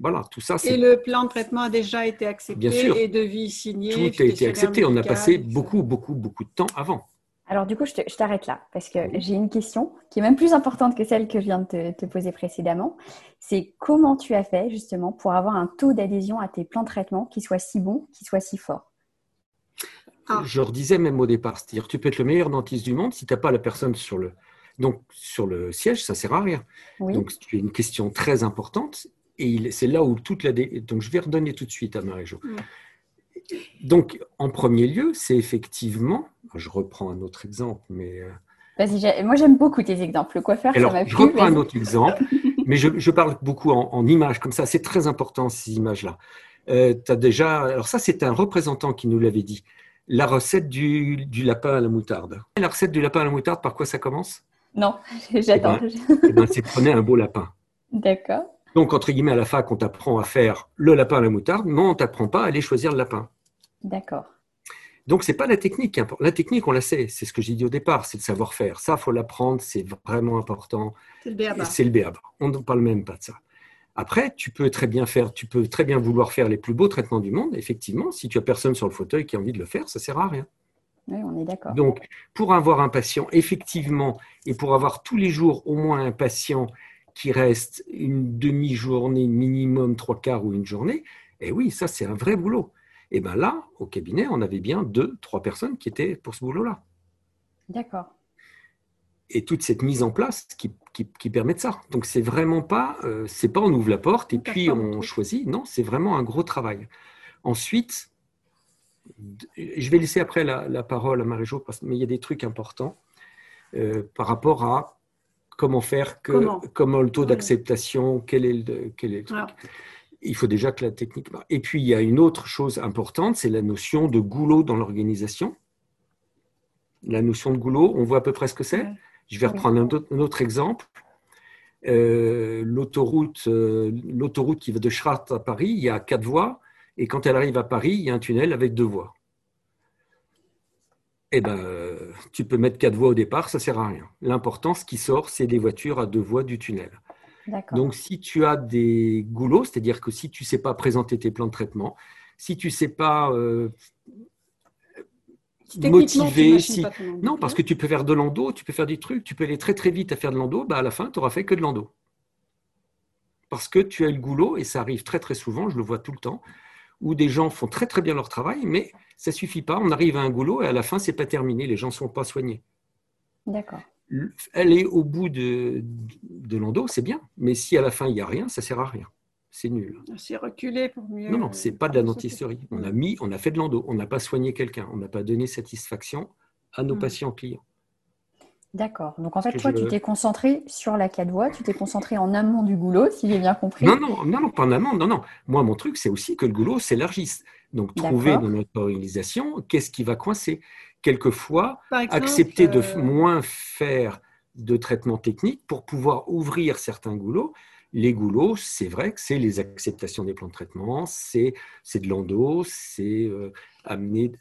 Voilà, tout ça. Et le plan de traitement a déjà été accepté Bien sûr. et devis signé. Tout a été accepté. On a passé beaucoup, beaucoup, beaucoup de temps avant. Alors du coup, je t'arrête là parce que j'ai une question qui est même plus importante que celle que je viens de te, poser précédemment. C'est comment tu as fait justement pour avoir un taux d'adhésion à tes plans de traitement qui soit si bon, qui soit si fort? Ah. Je redisais même au départ, c'est-à-dire tu peux être le meilleur dentiste du monde si tu n'as pas la personne sur le, donc, sur le siège, ça ne sert à rien. Donc c'est une question très importante et c'est là où toute la... Donc je vais redonner tout de suite à Marie-Jo. Donc, en premier lieu, c'est effectivement, je reprends un autre exemple, mais... Euh, vas-y, moi j'aime beaucoup tes exemples. Le coiffeur, Alors, ça m'a Je reprends un autre exemple, mais je, parle beaucoup en, images, comme ça, c'est très important ces images-là. Euh, as déjà, alors ça, c'est un représentant qui nous l'avait dit. La recette du, lapin à la moutarde. La recette du lapin à la moutarde, par quoi ça commence? Non, j'attends. Eh ben, eh ben, c'est prenez un beau lapin. D'accord. Donc, entre guillemets, à la fac, on t'apprend à faire le lapin à la moutarde, non, on t'apprend pas à aller choisir le lapin. D'accord. Donc, ce n'est pas la technique. La technique, on la sait. C'est ce que j'ai dit au départ, c'est le savoir-faire. Ça, il faut l'apprendre, c'est vraiment important. C'est le béaba. C'est le béaba. On ne parle même pas de ça. Après, tu peux très bien faire, tu peux très bien vouloir faire les plus beaux traitements du monde. Effectivement, si tu as personne sur le fauteuil qui a envie de le faire, ça sert à rien. Oui, on est d'accord. Donc, pour avoir un patient, effectivement, et pour avoir tous les jours au moins un patient qui reste une demi-journée minimum, trois quarts ou une journée, eh oui, ça, c'est un vrai boulot. Et bien là, au cabinet, on avait bien deux, trois personnes qui étaient pour ce boulot-là. D'accord. Et toute cette mise en place qui, qui, permet de ça. Donc c'est vraiment pas, euh, c'est pas on ouvre la porte et puis on choisit. Non, c'est vraiment un gros travail. Ensuite, je vais laisser après la, parole à Marie-Jo, mais il y a des trucs importants euh, par rapport à comment faire, que, comment, le taux d'acceptation, quel est le, quel est le truc il faut déjà que la technique Et puis, il y a une autre chose importante, c'est la notion de goulot dans l'organisation. La notion de goulot, on voit à peu près ce que c'est. Je vais reprendre un autre, exemple. Euh, l'autoroute, euh, l'autoroute qui va de Schrat à Paris, il y a quatre voies, et quand elle arrive à Paris, il y a un tunnel avec deux voies. Eh ben, tu peux mettre quatre voies au départ, ça sert à rien. L'important, ce qui sort, c'est des voitures à deux voies du tunnel. Donc, si tu as des goulots, c'est-à-dire que si tu ne sais pas présenter tes plans de traitement, si tu ne sais pas euh, motiver, si... non, parce que tu peux faire de l'endo, tu peux faire des trucs, tu peux aller très très vite à faire de l'endo, bah à la fin, tu n'auras fait que de l'endo. Parce que tu as le goulot, et ça arrive très très souvent, je le vois tout le temps, où des gens font très très bien leur travail, mais ça suffit pas, on arrive à un goulot et à la fin, c'est pas terminé, les gens ne sont pas soignés. D'accord aller au bout de, de l'endo, c'est bien. Mais si à la fin, il n'y a rien, ça ne sert à rien. C'est nul. C'est reculé pour mieux. Non, non, c'est pas de la dentisterie. On a mis, on a fait de l'endo. On n'a pas soigné quelqu'un. On n'a pas donné satisfaction à nos hmm. patients clients. D'accord. Donc en fait, toi, tu t'es concentré sur la quatre voies, tu t'es concentré en amont du goulot, si j'ai bien compris. Non, non, non, non, pas en amont, non, non. Moi, mon truc, c'est aussi que le goulot s'élargisse. Donc, trouver dans notre organisation qu'est-ce qui va coincer? Quelquefois accepter de euh, moins faire de traitement technique pour pouvoir ouvrir certains goulots. Les goulots, c'est vrai que c'est les acceptations des plans de traitement, c'est de l'endo, c'est euh, amener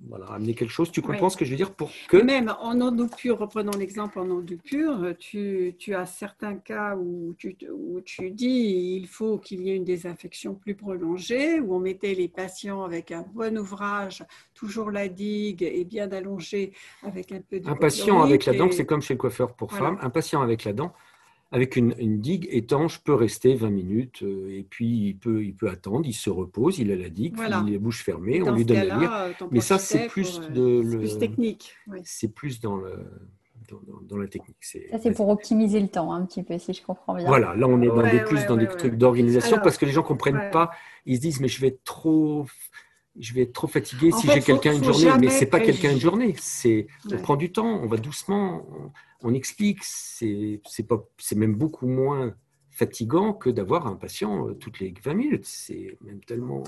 voilà, amener quelque chose. Tu comprends ce que je veux dire pour que... Même en endo pur, reprenons l'exemple en endo pur, tu, tu, as certains cas où tu, où tu dis il faut qu'il y ait une désinfection plus prolongée, où on mettait les patients avec un bon ouvrage, toujours la digue et bien allongé avec un peu de... Un patient avec la dent, c'est comme chez le coiffeur pour femmes, un patient avec la dent, avec une, digue étanche peut rester 20 minutes euh, et puis il peut, il peut attendre, il se repose, il a la digue, il a les bouches fermées, on lui donne la lire. Euh, Mais ça, c'est plus euh, de le, plus technique. C'est plus dans le dans, la technique. Ça, c'est pour optimiser le temps, un petit peu, si je comprends bien. Voilà, là, on est dans des, plus dans des trucs d'organisation parce que les gens ne comprennent pas. Ils se disent, mais je vais être trop je vais être trop fatigué si j'ai quelqu'un une journée. Mais c'est pas quelqu'un une journée. C'est on prend du temps, on va doucement, on, explique. C'est pas, c'est même beaucoup moins fatigant que d'avoir un patient euh, toutes les 20 minutes. C'est même tellement.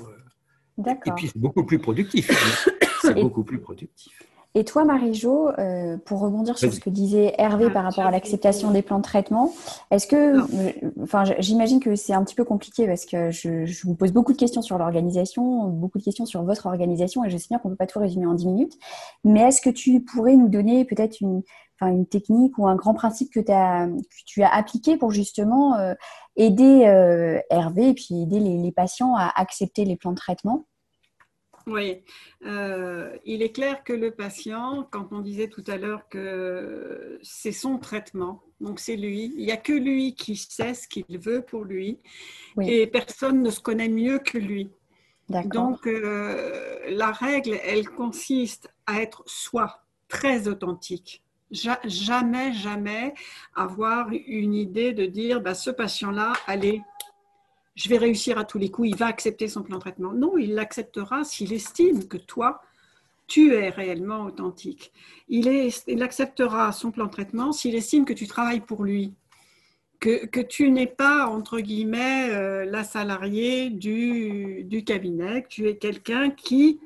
Euh, et puis c'est beaucoup plus productif. c'est beaucoup plus productif. Et toi, Marie-Jo, euh, pour rebondir sur ce que disait Hervé ah, par rapport à l'acceptation des plans de traitement, est-ce que, euh, enfin, j'imagine que c'est un petit peu compliqué parce que je, vous pose beaucoup de questions sur l'organisation, beaucoup de questions sur votre organisation, et je sais bien qu'on ne peut pas tout résumer en 10 minutes. Mais est-ce que tu pourrais nous donner peut-être une, enfin, une technique ou un grand principe que, as, que tu as appliqué pour justement euh, aider Hervé et puis aider les patients à accepter les plans de traitement? Oui, euh, il est clair que le patient, quand on disait tout à l'heure que c'est son traitement, donc c'est lui, il n'y a que lui qui sait ce qu'il veut pour lui et personne ne se connaît mieux que lui. Donc euh, la règle, elle consiste à être soi, très authentique. jamais, jamais avoir une idée de dire bah, ce patient-là, allez, je vais réussir à tous les coups, il va accepter son plan de traitement. Non, il l'acceptera s'il estime que toi, tu es réellement authentique. Il, acceptera son plan de traitement s'il estime que tu travailles pour lui, que, que tu n'es pas, entre guillemets, euh, la salariée du, du cabinet, que tu es quelqu'un qui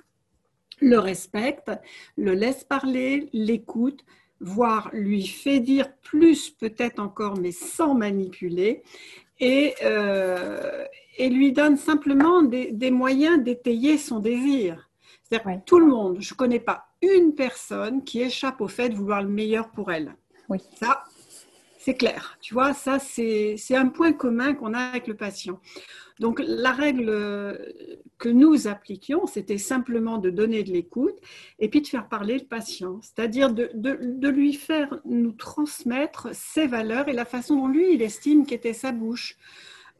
le respecte, le laisse parler, l'écoute, voire lui fait dire plus peut-être encore, mais sans manipuler, et, euh, et lui donne simplement des, moyens d'étayer son désir. C'est-à-dire tout le monde, je ne connais pas une personne qui échappe au fait de vouloir le meilleur pour elle. Oui. Ça, c'est clair. Tu vois, ça, c'est un point commun qu'on a avec le patient. Donc, la règle que nous appliquions, c'était simplement de donner de l'écoute et puis de faire parler le patient, c'est-à-dire de, de, lui faire nous transmettre ses valeurs et la façon dont lui, il estime qu'était sa bouche,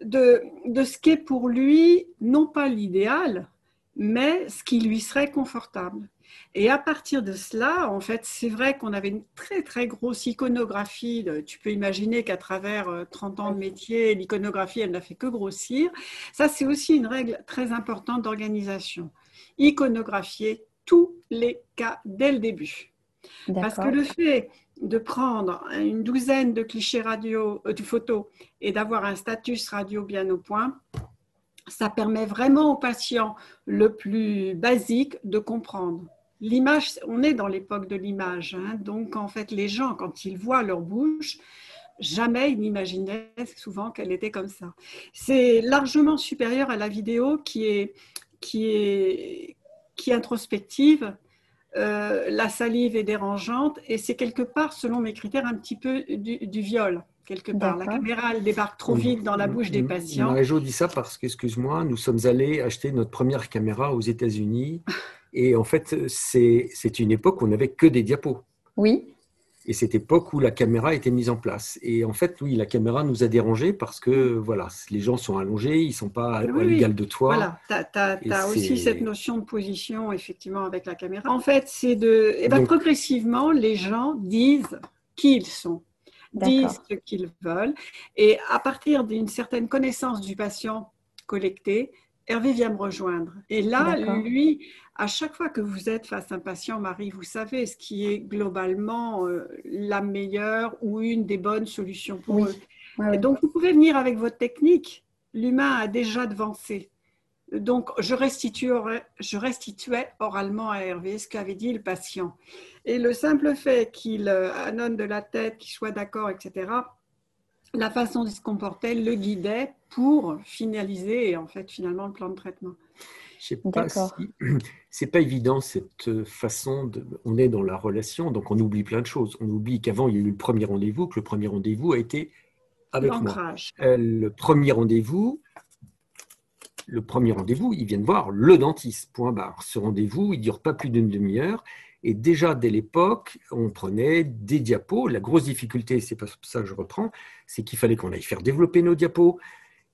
de, de ce qu'est pour lui, non pas l'idéal, mais ce qui lui serait confortable. Et à partir de cela, en fait, c'est vrai qu'on avait une très très grosse iconographie. tu peux imaginer qu'à travers 30 euh, ans de métier, l'iconographie, elle n'a fait que grossir. Ça, c'est aussi une règle très importante d'organisation. Iconographier tous les cas dès le début. Parce que le fait de prendre une douzaine de clichés radio, euh, de photos et d'avoir un status radio bien au point, ça permet vraiment au patient le plus basique de comprendre. L'image, on est dans l'époque de l'image, hein. donc en fait les gens, quand ils voient leur bouche, jamais ils n'imaginaient souvent qu'elle était comme ça. C'est largement supérieur à la vidéo qui est, qui est, qui est introspective. Euh, la salive est dérangeante et c'est quelque part, selon mes critères, un petit peu du, viol. Quelque part, la caméra elle débarque trop vite dans la bouche des patients. Marie-Jo dit ça parce que, excuse-moi, nous sommes allés acheter notre première caméra aux États-Unis Et en fait, c'est une époque où on n'avait que des diapos. Oui. Et cette époque où la caméra était mise en place. Et en fait, oui, la caméra nous a dérangés parce que voilà, les gens sont allongés, ils ne sont pas à l'égal de toi. Voilà, tu as, aussi cette notion de position, effectivement, avec la caméra. En fait, c'est de. Et eh ben, progressivement, les gens disent qui ils sont, disent ce qu'ils veulent. Et à partir d'une certaine connaissance du patient collecté, Hervé vient me rejoindre. Et là, lui, à chaque fois que vous êtes face à un patient, Marie, vous savez ce qui est globalement euh, la meilleure ou une des bonnes solutions pour eux. Et donc, vous pouvez venir avec votre technique. L'humain a déjà devancé. Donc, je, je restituais oralement à Hervé ce qu'avait dit le patient. Et le simple fait qu'il euh, annonce de la tête, qu'il soit d'accord, etc., la façon dont il se comportait le guidait pour finaliser en fait finalement le plan de traitement. Je sais pas c'est pas évident cette façon de. On est dans la relation, donc on oublie plein de choses. On oublie qu'avant il y a eu le premier rendez-vous, que le premier rendez-vous a été avec moi. Euh, le premier rendez-vous, le premier rendez-vous, ils viennent voir le dentiste. Point barre. Ce rendez-vous, il dure pas plus d'une demi-heure. Et déjà, dès l'époque, on prenait des diapos. La grosse difficulté, c'est pas ça que je reprends, c'est qu'il fallait qu'on aille faire développer nos diapos.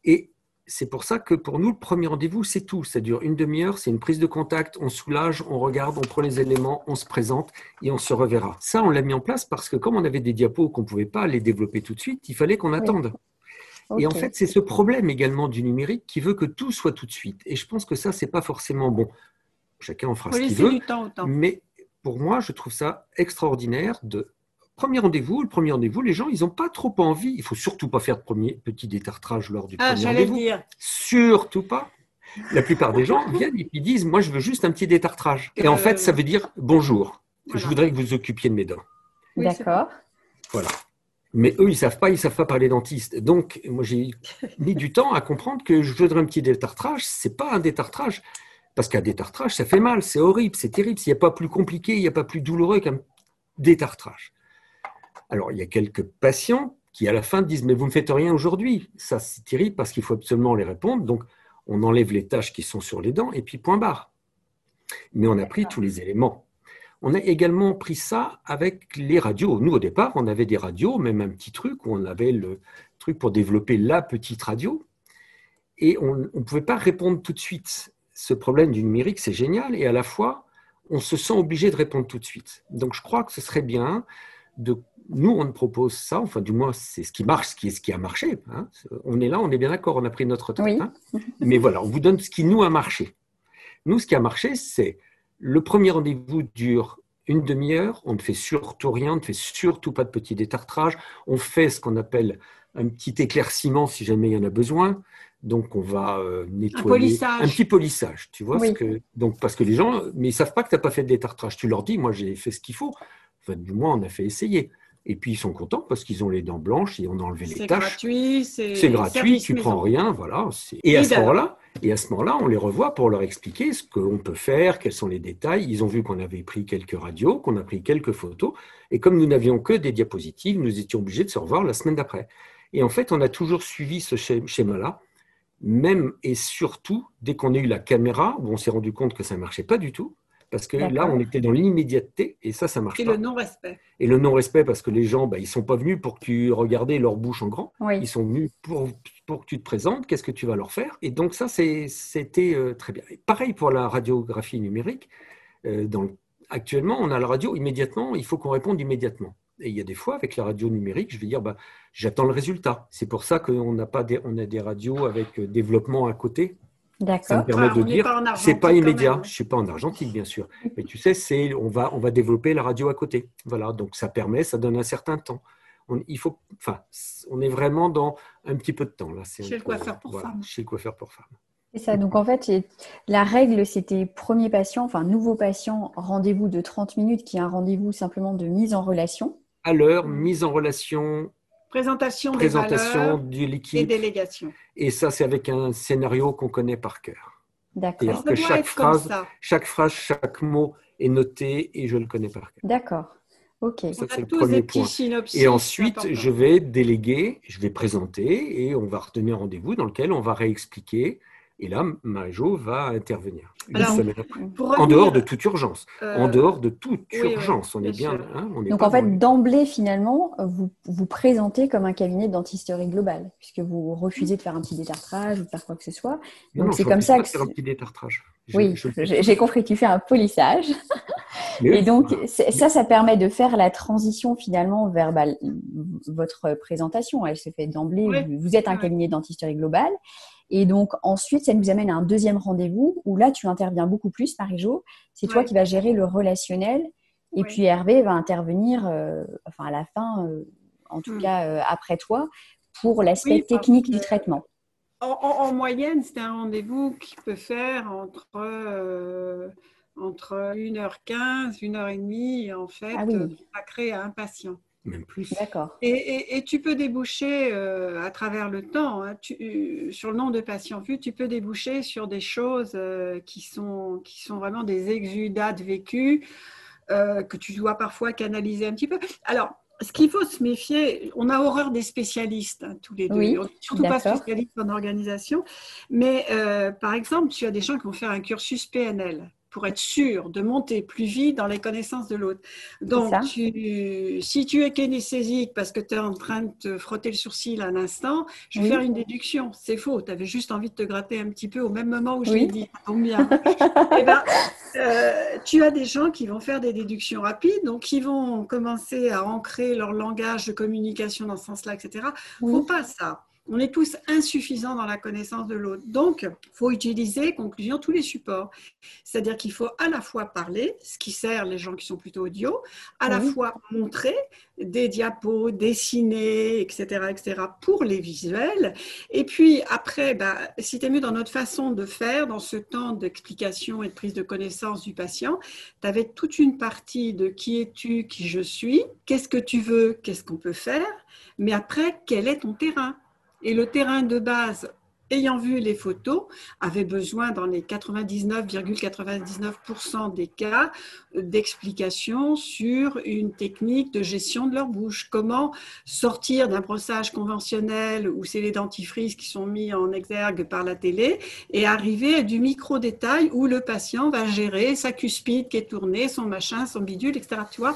Et c'est pour ça que pour nous, le premier rendez-vous, c'est tout. Ça dure une demi-heure, c'est une prise de contact, on soulage, on regarde, on prend les éléments, on se présente et on se reverra. Ça, on l'a mis en place parce que comme on avait des diapos qu'on ne pouvait pas les développer tout de suite, il fallait qu'on attende. Et en fait, c'est ce problème également du numérique qui veut que tout soit tout de suite. Et je pense que ça, c'est pas forcément bon. chacun en fera ce qu'il veut. Du temps Mais pour moi, je trouve ça extraordinaire de premier rendez-vous, le premier rendez-vous, les gens, ils n'ont pas trop envie. Il faut surtout pas faire de premier petit détartrage lors du ah, premier rendez-vous. Dire. Surtout pas. La plupart des gens viennent et disent, moi, je veux juste un petit détartrage. Et en fait, ça veut dire bonjour. Je voudrais que vous occupiez de mes dents. D'accord. Voilà. Mais eux, ils savent pas, ils savent pas parler dentiste. Donc, moi, j'ai mis du temps à comprendre que je voudrais un petit détartrage. C'est pas un détartrage. Parce qu'un détartrage, ça fait mal, c'est horrible, c'est terrible. S'il n'y a pas plus compliqué, il n'y a pas plus douloureux qu'un détartrage. Alors, il y a quelques patients qui, à la fin, disent Mais vous ne faites rien aujourd'hui. Ça, c'est terrible parce qu'il faut absolument les répondre. Donc, on enlève les tâches qui sont sur les dents et puis point barre. Mais on a pris tous les éléments. On a également pris ça avec les radios. Nous, au départ, on avait des radios, même un petit truc où on avait le truc pour développer la petite radio. Et on ne pouvait pas répondre tout de suite. Ce problème du numérique, c'est génial. Et à la fois, on se sent obligé de répondre tout de suite. Donc, je crois que ce serait bien de nous, on propose ça, enfin du moins c'est ce qui marche, ce qui, est, ce qui a marché. Hein. On est là, on est bien d'accord, on a pris notre temps. Hein. Mais voilà, on vous donne ce qui nous a marché. Nous, ce qui a marché, c'est le premier rendez-vous dure une demi-heure, on ne fait surtout rien, on ne fait surtout pas de petit détartrage, on fait ce qu'on appelle un petit éclaircissement si jamais il y en a besoin. Donc on va euh, nettoyer un, petit polissage, tu vois. que, donc parce que les gens, mais ils savent pas que tu n'as pas fait de détartrage. Tu leur dis, moi j'ai fait ce qu'il faut. Enfin, du moins on a fait essayer. Et puis ils sont contents parce qu'ils ont les dents blanches et on a enlevé les taches. Gratuit, c'est gratuit, tu prends rien, voilà. Et à ce moment-là, et à ce moment-là, on les revoit pour leur expliquer ce qu'on peut faire, quels sont les détails. Ils ont vu qu'on avait pris quelques radios, qu'on a pris quelques photos, et comme nous n'avions que des diapositives, nous étions obligés de se revoir la semaine d'après. Et en fait, on a toujours suivi ce schéma-là, même et surtout dès qu'on a eu la caméra, où on s'est rendu compte que ça ne marchait pas du tout, parce que là, on était dans l'immédiateté et ça, ça marche et pas. Et le non-respect. Et le non-respect, parce que les gens, bah, ils sont pas venus pour que tu regardes leur bouche en grand. Ils sont venus pour, pour que tu te présentes, qu'est-ce que tu vas leur faire. Et donc ça, c'était euh, très bien. pareil pour la radiographie numérique. Euh, dans, actuellement, on a la radio immédiatement, il faut qu'on réponde immédiatement. Et il y a des fois, avec la radio numérique, je vais dire, bah, j'attends le résultat. C'est pour ça qu'on n'a pas des, on a des radios avec euh, développement à côté. Ça me permet de dire, c'est pas immédiat. Je suis pas en Argentine, bien sûr, mais tu sais, c'est on va on va développer la radio à côté. Voilà, donc ça permet, ça donne un certain temps. On, il faut, enfin, on est vraiment dans un petit peu de temps là. Chez le coiffeur pour femmes. Chez le coiffeur pour femmes. C'est ça. Donc en fait, la règle, c'était premier patient, enfin nouveau patient, rendez-vous de 30 minutes, qui est un rendez-vous simplement de mise en relation. À l'heure, mise en relation, Présentation, des valeurs du liquide. Et délégation. Et ça, c'est avec un scénario qu'on connaît par cœur. D'accord. que chaque phrase, chaque phrase, chaque mot est noté et je le connais par cœur. D'accord. Ok. Ça, c'est le premier point. Et ensuite, je vais déléguer, je vais présenter et on va retenir rendez-vous dans lequel on va réexpliquer et là, Majo va intervenir en dehors de toute urgence. en euh, dehors de toute urgence. on est bien. Hein, Donc en fait, d'emblée, finalement, vous vous présentez comme un cabinet de dentisterie globale, puisque vous refusez de faire un petit détartrage ou de faire quoi que ce soit. Donc c'est comme ça que. Faire un petit détartrage. Oui, j'ai compris. Tu fais un polissage. et donc ça, ça permet de faire la transition finalement vers bah, votre présentation. Elle se fait d'emblée. Vous êtes un cabinet de dentisterie globale. Et donc ensuite, ça nous amène à un deuxième rendez-vous où là, tu interviens beaucoup plus, Marie-Jo. C'est toi qui vas gérer le relationnel. Et puis Hervé va intervenir, euh, enfin à la fin, euh, en tout hmm. cas euh, après toi, pour l'aspect technique du traitement. En, moyenne, c'est un rendez-vous qui peut faire entre, entre 1h15, 1h30, en fait, ah créer à un patient même plus. D'accord. Et, tu peux déboucher euh, à travers le temps, hein, euh, sur le nombre de patients vus, tu peux déboucher sur des choses euh, qui, sont, qui sont vraiment des exudates vécues, que tu dois parfois canaliser un petit peu. Alors, ce qu'il faut se méfier, on a horreur des spécialistes, hein, tous les deux. Oui, surtout pas spécialistes en organisation. Mais par exemple, tu as des gens qui vont faire un cursus PNL pour être sûr de monter plus vite dans les connaissances de l'autre. Donc, si tu es kinesthésique parce que tu es en train de te frotter le sourcil à l'instant, je vais faire une déduction. C'est faux. Tu avais juste envie de te gratter un petit peu au même moment où je l'ai dit. bien. Eh ben, euh, tu as des gens qui vont faire des déductions rapides, donc qui vont commencer à ancrer leur langage de communication dans ce sens-là, etc. Faut pas ça. On est tous insuffisants dans la connaissance de l'autre. Donc, il faut utiliser, conclusion, tous les supports. C'est-à-dire qu'il faut à la fois parler, ce qui sert les gens qui sont plutôt audio, à la fois montrer des diapos, dessiner, etc., etc., pour les visuels. Et puis après, bah, si tu es mieux dans notre façon de faire, dans ce temps d'explication et de prise de connaissance du patient, tu avais toute une partie de qui es-tu, qui je suis, qu'est-ce que tu veux, qu'est-ce qu'on peut faire, mais après, quel est ton terrain? Et le terrain de base, ayant vu les photos, avait besoin dans les 99,99% des cas d'explications sur une technique de gestion de leur bouche. Comment sortir d'un brossage conventionnel où c'est les dentifrices qui sont mis en exergue par la télé et arriver à du micro-détail où le patient va gérer sa cuspide qui est tournée, son machin, son bidule, etc. Tu vois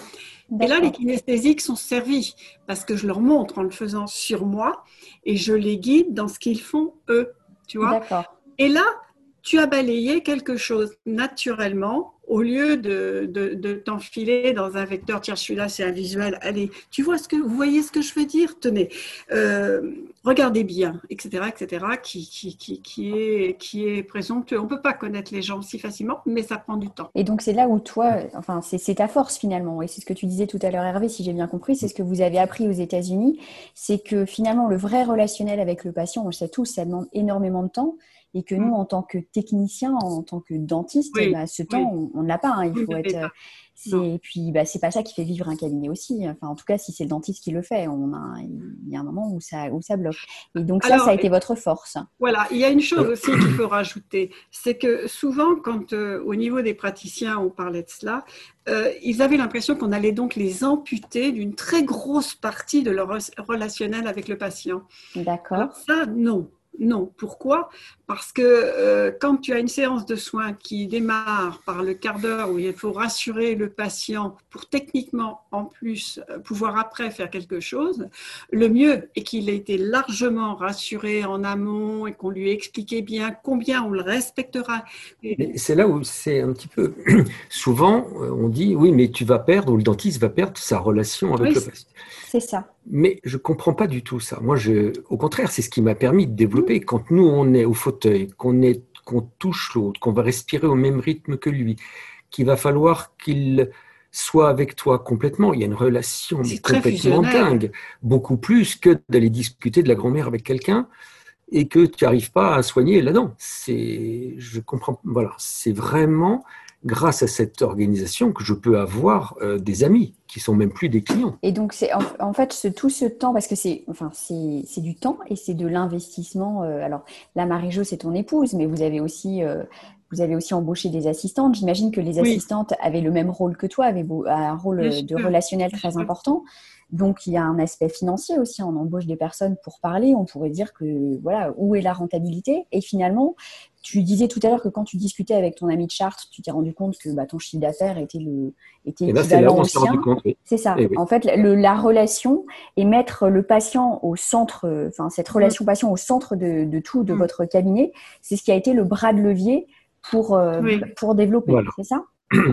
et là, les kinesthésiques sont servis parce que je leur montre en le faisant sur moi et je les guide dans ce qu'ils font eux. Tu vois Et là, tu as balayé quelque chose naturellement au lieu de, de, t'enfiler dans un vecteur, tiens, celui-là, c'est un visuel, allez, tu vois ce que, vous voyez ce que je veux dire Tenez, euh, regardez bien, etc., etc., qui, qui, qui, qui, est, qui est présomptueux. On ne peut pas connaître les gens si facilement, mais ça prend du temps. Et donc, c'est là où toi, enfin, c'est ta force finalement, et c'est ce que tu disais tout à l'heure, Hervé, si j'ai bien compris, c'est ce que vous avez appris aux États-Unis, c'est que finalement, le vrai relationnel avec le patient, on le sait tous, ça demande énormément de temps, et que nous, mm. en tant que technicien, en tant que dentiste, bah, ce temps, on ne l'a pas. Hein. il faut être. Et puis, bah, c'est pas ça qui fait vivre un cabinet aussi. Enfin, en tout cas, si c'est le dentiste qui le fait, on a, il y a un moment où ça, où ça bloque. Et donc, ça, ça a été votre force. Voilà. Il y a une chose aussi qu'il faut rajouter. C'est que souvent, quand euh, au niveau des praticiens, on parlait de cela, euh, ils avaient l'impression qu'on allait donc les amputer d'une très grosse partie de leur relationnel avec le patient. D'accord. Ça, non. Non. Pourquoi? Parce que euh, quand tu as une séance de soins qui démarre par le quart d'heure où il faut rassurer le patient pour techniquement en plus euh, pouvoir après faire quelque chose, le mieux est qu'il ait été largement rassuré en amont et qu'on lui expliqué bien combien on le respectera. C'est là où c'est un petit peu souvent euh, on dit oui mais tu vas perdre ou le dentiste va perdre sa relation avec le patient. C'est ça. Mais je comprends pas du tout ça. Moi, je, au contraire, c'est ce qui m'a permis de développer. Quand nous, on est au fauteuil, qu'on est, qu'on touche l'autre, qu'on va respirer au même rythme que lui, qu'il va falloir qu'il soit avec toi complètement. Il y a une relation complètement dingue, beaucoup plus que d'aller discuter de la grand-mère avec quelqu'un et que tu n'arrives pas à soigner là-dedans. C'est, je comprends, voilà, c'est vraiment grâce à cette organisation que je peux avoir euh, des amis qui sont même plus des clients. Et donc c'est en, fait tout ce temps parce que c'est enfin c'est du temps et c'est de l'investissement. Euh, alors la Marie-Jo c'est ton épouse, mais vous avez aussi euh, vous avez aussi embauché des assistantes. J'imagine que les assistantes avaient le même rôle que toi, avaient un rôle de relationnel très important. Donc il y a un aspect financier aussi. On embauche des personnes pour parler. On pourrait dire que voilà où est la rentabilité? Et finalement, tu disais tout à l'heure que quand tu discutais avec ton ami de Chartres, tu t'es rendu compte que bah, ton chiffre d'affaires était le était équivalent au sien. C'est ça. Eh en fait, la relation et mettre le patient au centre, enfin cette mm. relation patient au centre de, tout de mm. votre cabinet, c'est ce qui a été le bras de levier pour euh, pour développer. C'est ça?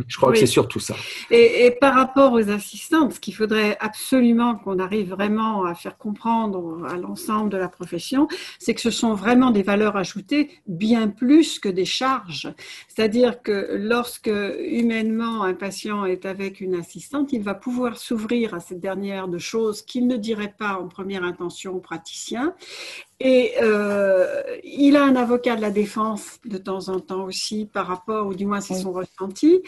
Je crois que c'est surtout ça. Et, par rapport aux assistantes, ce qu'il faudrait absolument qu'on arrive vraiment à faire comprendre à l'ensemble de la profession, c'est que ce sont vraiment des valeurs ajoutées bien plus que des charges. C'est-à-dire que lorsque humainement un patient est avec une assistante, il va pouvoir s'ouvrir à cette dernière de choses qu'il ne dirait pas en première intention au praticien et euh, il a un avocat de la défense de temps en temps aussi par rapport, ou du moins c'est son ressenti.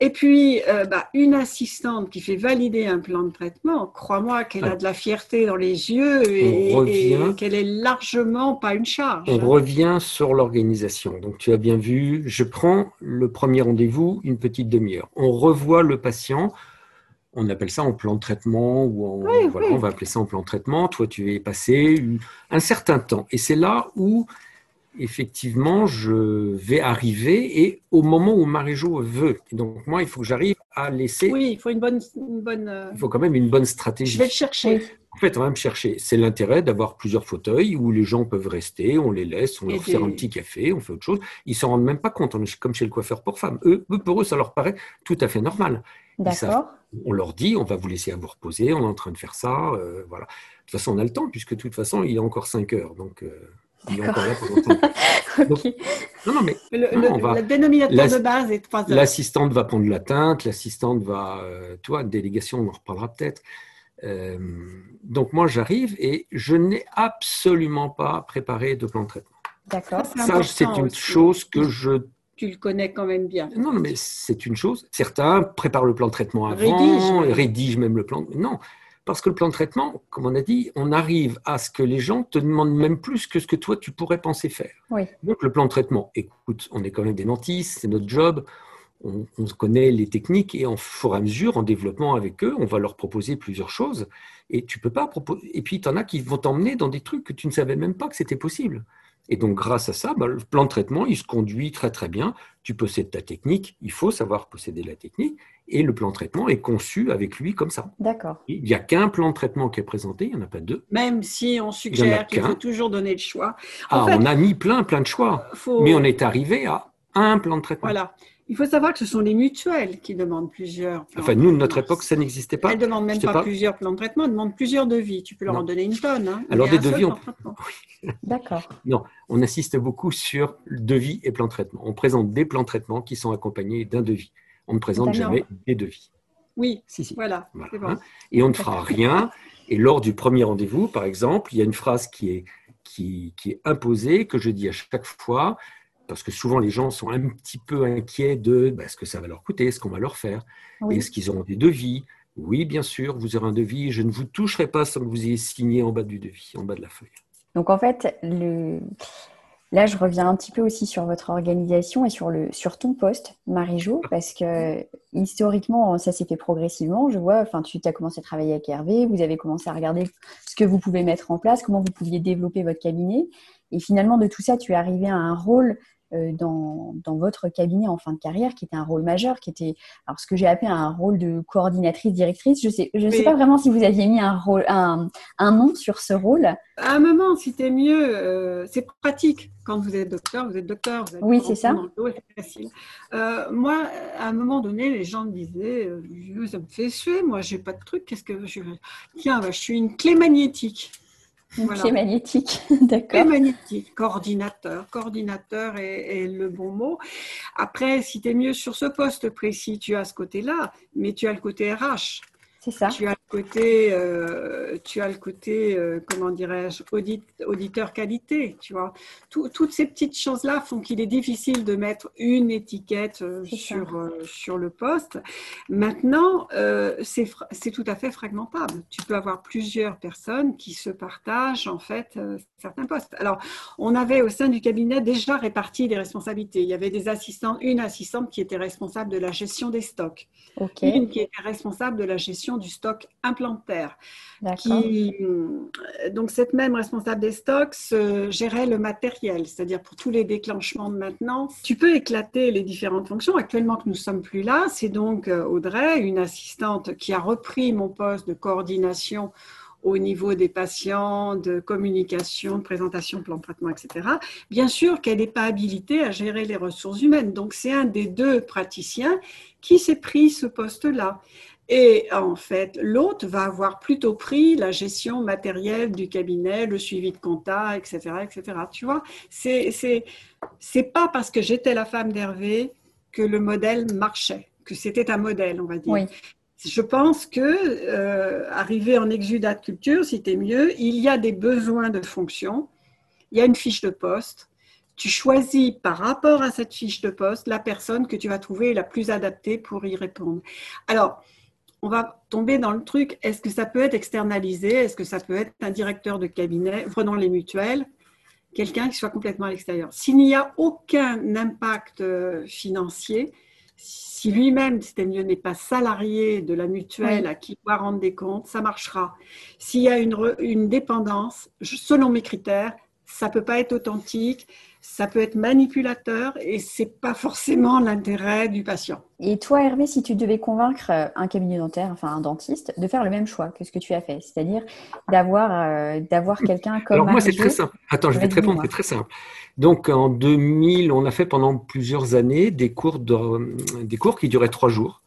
Et puis, euh, bah, une assistante qui fait valider un plan de traitement, crois-moi qu'elle a de la fierté dans les yeux et, qu'elle est largement pas une charge. On revient sur l'organisation. Donc tu as bien vu, je prends le premier rendez-vous une petite demi-heure. On revoit le patient on appelle ça en plan de traitement ou voilà, on va appeler ça en plan de traitement. Toi, tu es passé un certain temps. Et c'est là où effectivement, je vais arriver et au moment où Marie-Jo veut. Donc, moi, il faut que j'arrive à laisser. Oui, il faut une bonne. Une bonne euh, Il faut quand même une bonne stratégie. Je vais le chercher. En fait, on va me chercher. C'est l'intérêt d'avoir plusieurs fauteuils où les gens peuvent rester, on les laisse, on Et leur sert un petit café, on fait autre chose. Ils s'en rendent même pas compte, on est comme chez le coiffeur pour femmes. Eux, pour eux, ça leur paraît tout à fait normal. D'accord. On leur dit, on va vous laisser à vous reposer, on est en train de faire ça. euh, voilà. De toute façon, on a le temps, puisque de toute façon, il est encore 5 heures. Donc, euh, il est D'accord. encore là pendant cinq heures. Ok. Non, non, mais Le, Non, le- on va- le dénominateur de base est 3 heures. L'assistante va prendre la teinte, l'assistante va, euh, tu vois, délégation, on en reparlera peut-être. Euh, donc moi j'arrive et je n'ai absolument pas préparé de plan de traitement. D'accord. Ça, c'est une aussi. chose que je... Tu le connais quand même bien. Non, non, mais c'est une chose. Certains préparent le plan de traitement avant, Rédigent. rédigent même le plan. Non, parce que le plan de traitement, comme on a dit, on arrive à ce que les gens te demandent même plus que ce que toi tu pourrais penser faire. Oui. Donc le plan de traitement, écoute, on est quand même des dentistes, c'est notre job, on, on connaît les techniques et en fur et à mesure, en développement avec eux, on va leur proposer plusieurs choses. Et tu peux pas proposer. Et puis, tu en as qui vont t'emmener dans des trucs que tu ne savais même pas que c'était possible. Et donc, grâce à ça, bah, le plan de traitement, il se conduit très très bien. Tu possèdes ta technique, il faut savoir posséder la technique. Et le plan de traitement est conçu avec lui comme ça. D'accord. Il n'y a qu'un plan de traitement qui est présenté, il n'y en a pas deux. Même si on suggère qu'il faut toujours donner le choix. En Ah, fait- on a mis plein plein de choix. Faut... Mais on est arrivé à un plan de traitement. Voilà. Il faut savoir que ce sont les mutuelles qui demandent plusieurs. plans Enfin, de nous, de notre traitement. époque, ça n'existait pas. Elles ne demandent même pas, pas. plusieurs plans de traitement, elles demandent plusieurs devis. Tu peux leur Non. en donner une tonne. hein. Alors, des devis, on-. D'accord. On insiste beaucoup sur devis et plan de traitement. On présente des plans de traitement qui sont accompagnés d'un devis. On ne présente jamais des devis. Oui, Si, si. voilà. Voilà, c'est bon. hein. Et on ne fera rien. Et lors du premier rendez-vous, par exemple, il y a une phrase qui est, qui, qui est imposée, que je dis à chaque fois, parce que souvent les gens sont un petit peu inquiets de bah, ce que ça va leur coûter, ce qu'on va leur faire, Oui. est-ce qu'ils auront des devis? Oui, bien sûr, vous aurez un devis. Je ne vous toucherai pas sans que vous ayez signé en bas du devis, en bas de la feuille. Donc en fait, le... là, je reviens un petit peu aussi sur votre organisation et sur, le... sur ton poste, Marie-Jo, parce que historiquement, ça s'est fait progressivement. Je vois, enfin, tu as commencé à travailler avec Hervé, vous avez commencé à regarder ce que vous pouvez mettre en place, comment vous pouviez développer votre cabinet. Et finalement, de tout ça, tu es arrivé à un rôle dans, dans votre cabinet en fin de carrière qui était un rôle majeur, qui était alors ce que j'ai appelé un rôle de coordinatrice directrice. Je sais, je sais Oui. pas vraiment si vous aviez mis un rôle, un, un nom sur ce rôle. À un moment, si t'es mieux, euh, c'est pratique. Quand vous êtes docteur, vous êtes docteur. Vous êtes Oui, c'est ça. C'est facile. Euh, moi, à un moment donné, les gens me disaient euh, Ça me fait suer, moi, j'ai pas de truc. Qu'est-ce que je. Tiens, bah, je suis une clé magnétique. Voilà. magnétique, d'accord. magnétique, coordinateur. Coordinateur est, est le bon mot. Après, si tu es mieux sur ce poste précis, tu as ce côté-là, mais tu as le côté RH. C'est ça. Tu as le côté, euh, tu as le côté, euh, comment dirais-je, audit, auditeur qualité, tu vois. Tout- toutes ces petites choses-là font qu'il est difficile de mettre une étiquette euh, sur, sur le poste. Maintenant, c'est tout à fait fragmentable. Tu peux avoir plusieurs personnes qui se partagent en fait certains postes. Alors, on avait au sein du cabinet déjà réparti les responsabilités. Il y avait des assistants, une assistante qui était responsable de la gestion des stocks une qui était responsable de la gestion du stock implantaire. Qui, euh, donc cette même responsable des stocks euh, gérait le matériel, c'est-à-dire pour tous les déclenchements de maintenance. Tu peux éclater les différentes fonctions. Actuellement que nous sommes plus là, c'est donc euh, Audrey, une assistante qui a repris mon poste de coordination au niveau des patients, de communication, de présentation, plan de traitement, etc. Bien sûr qu'elle n'est pas habilitée à gérer les ressources humaines. Donc c'est un des deux praticiens qui s'est pris ce poste-là. Et en fait, l'autre va avoir plutôt pris la gestion matérielle du cabinet, le suivi de compta, etc., etc. Tu vois, c'est c'est pas parce que j'étais la femme d'Hervé que le modèle marchait, que c'était un modèle, on va dire. Oui. Je pense que euh, arrivé en exudat de culture, si t'es mieux, il y a des besoins de fonction, il y a une fiche de poste. Tu choisis par rapport à cette fiche de poste la personne que tu vas trouver la plus adaptée pour y répondre. Alors, on va tomber dans le truc, est-ce que ça peut être externalisé? Est-ce que ça peut être un directeur de cabinet? Prenons les mutuelles, quelqu'un qui soit complètement à l'extérieur. S'il n'y a aucun impact euh, financier, si lui-même, c'était mieux, n'est pas salarié de la mutuelle Oui. à qui doit rendre des comptes, ça marchera. S'il y a une, dépendance, selon mes critères, ça peut pas être authentique, ça peut être manipulateur et c'est pas forcément l'intérêt du patient. Et toi, Hervé, si tu devais convaincre euh, un cabinet dentaire, enfin un dentiste, de faire le même choix que ce que tu as fait, c'est-à-dire d'avoir euh, d'avoir quelqu'un comme. Alors moi, c'est très simple. Attends, je vais te répondre. C'est très simple. Donc en 2000, on a fait pendant plusieurs années des cours de, des cours qui duraient trois jours,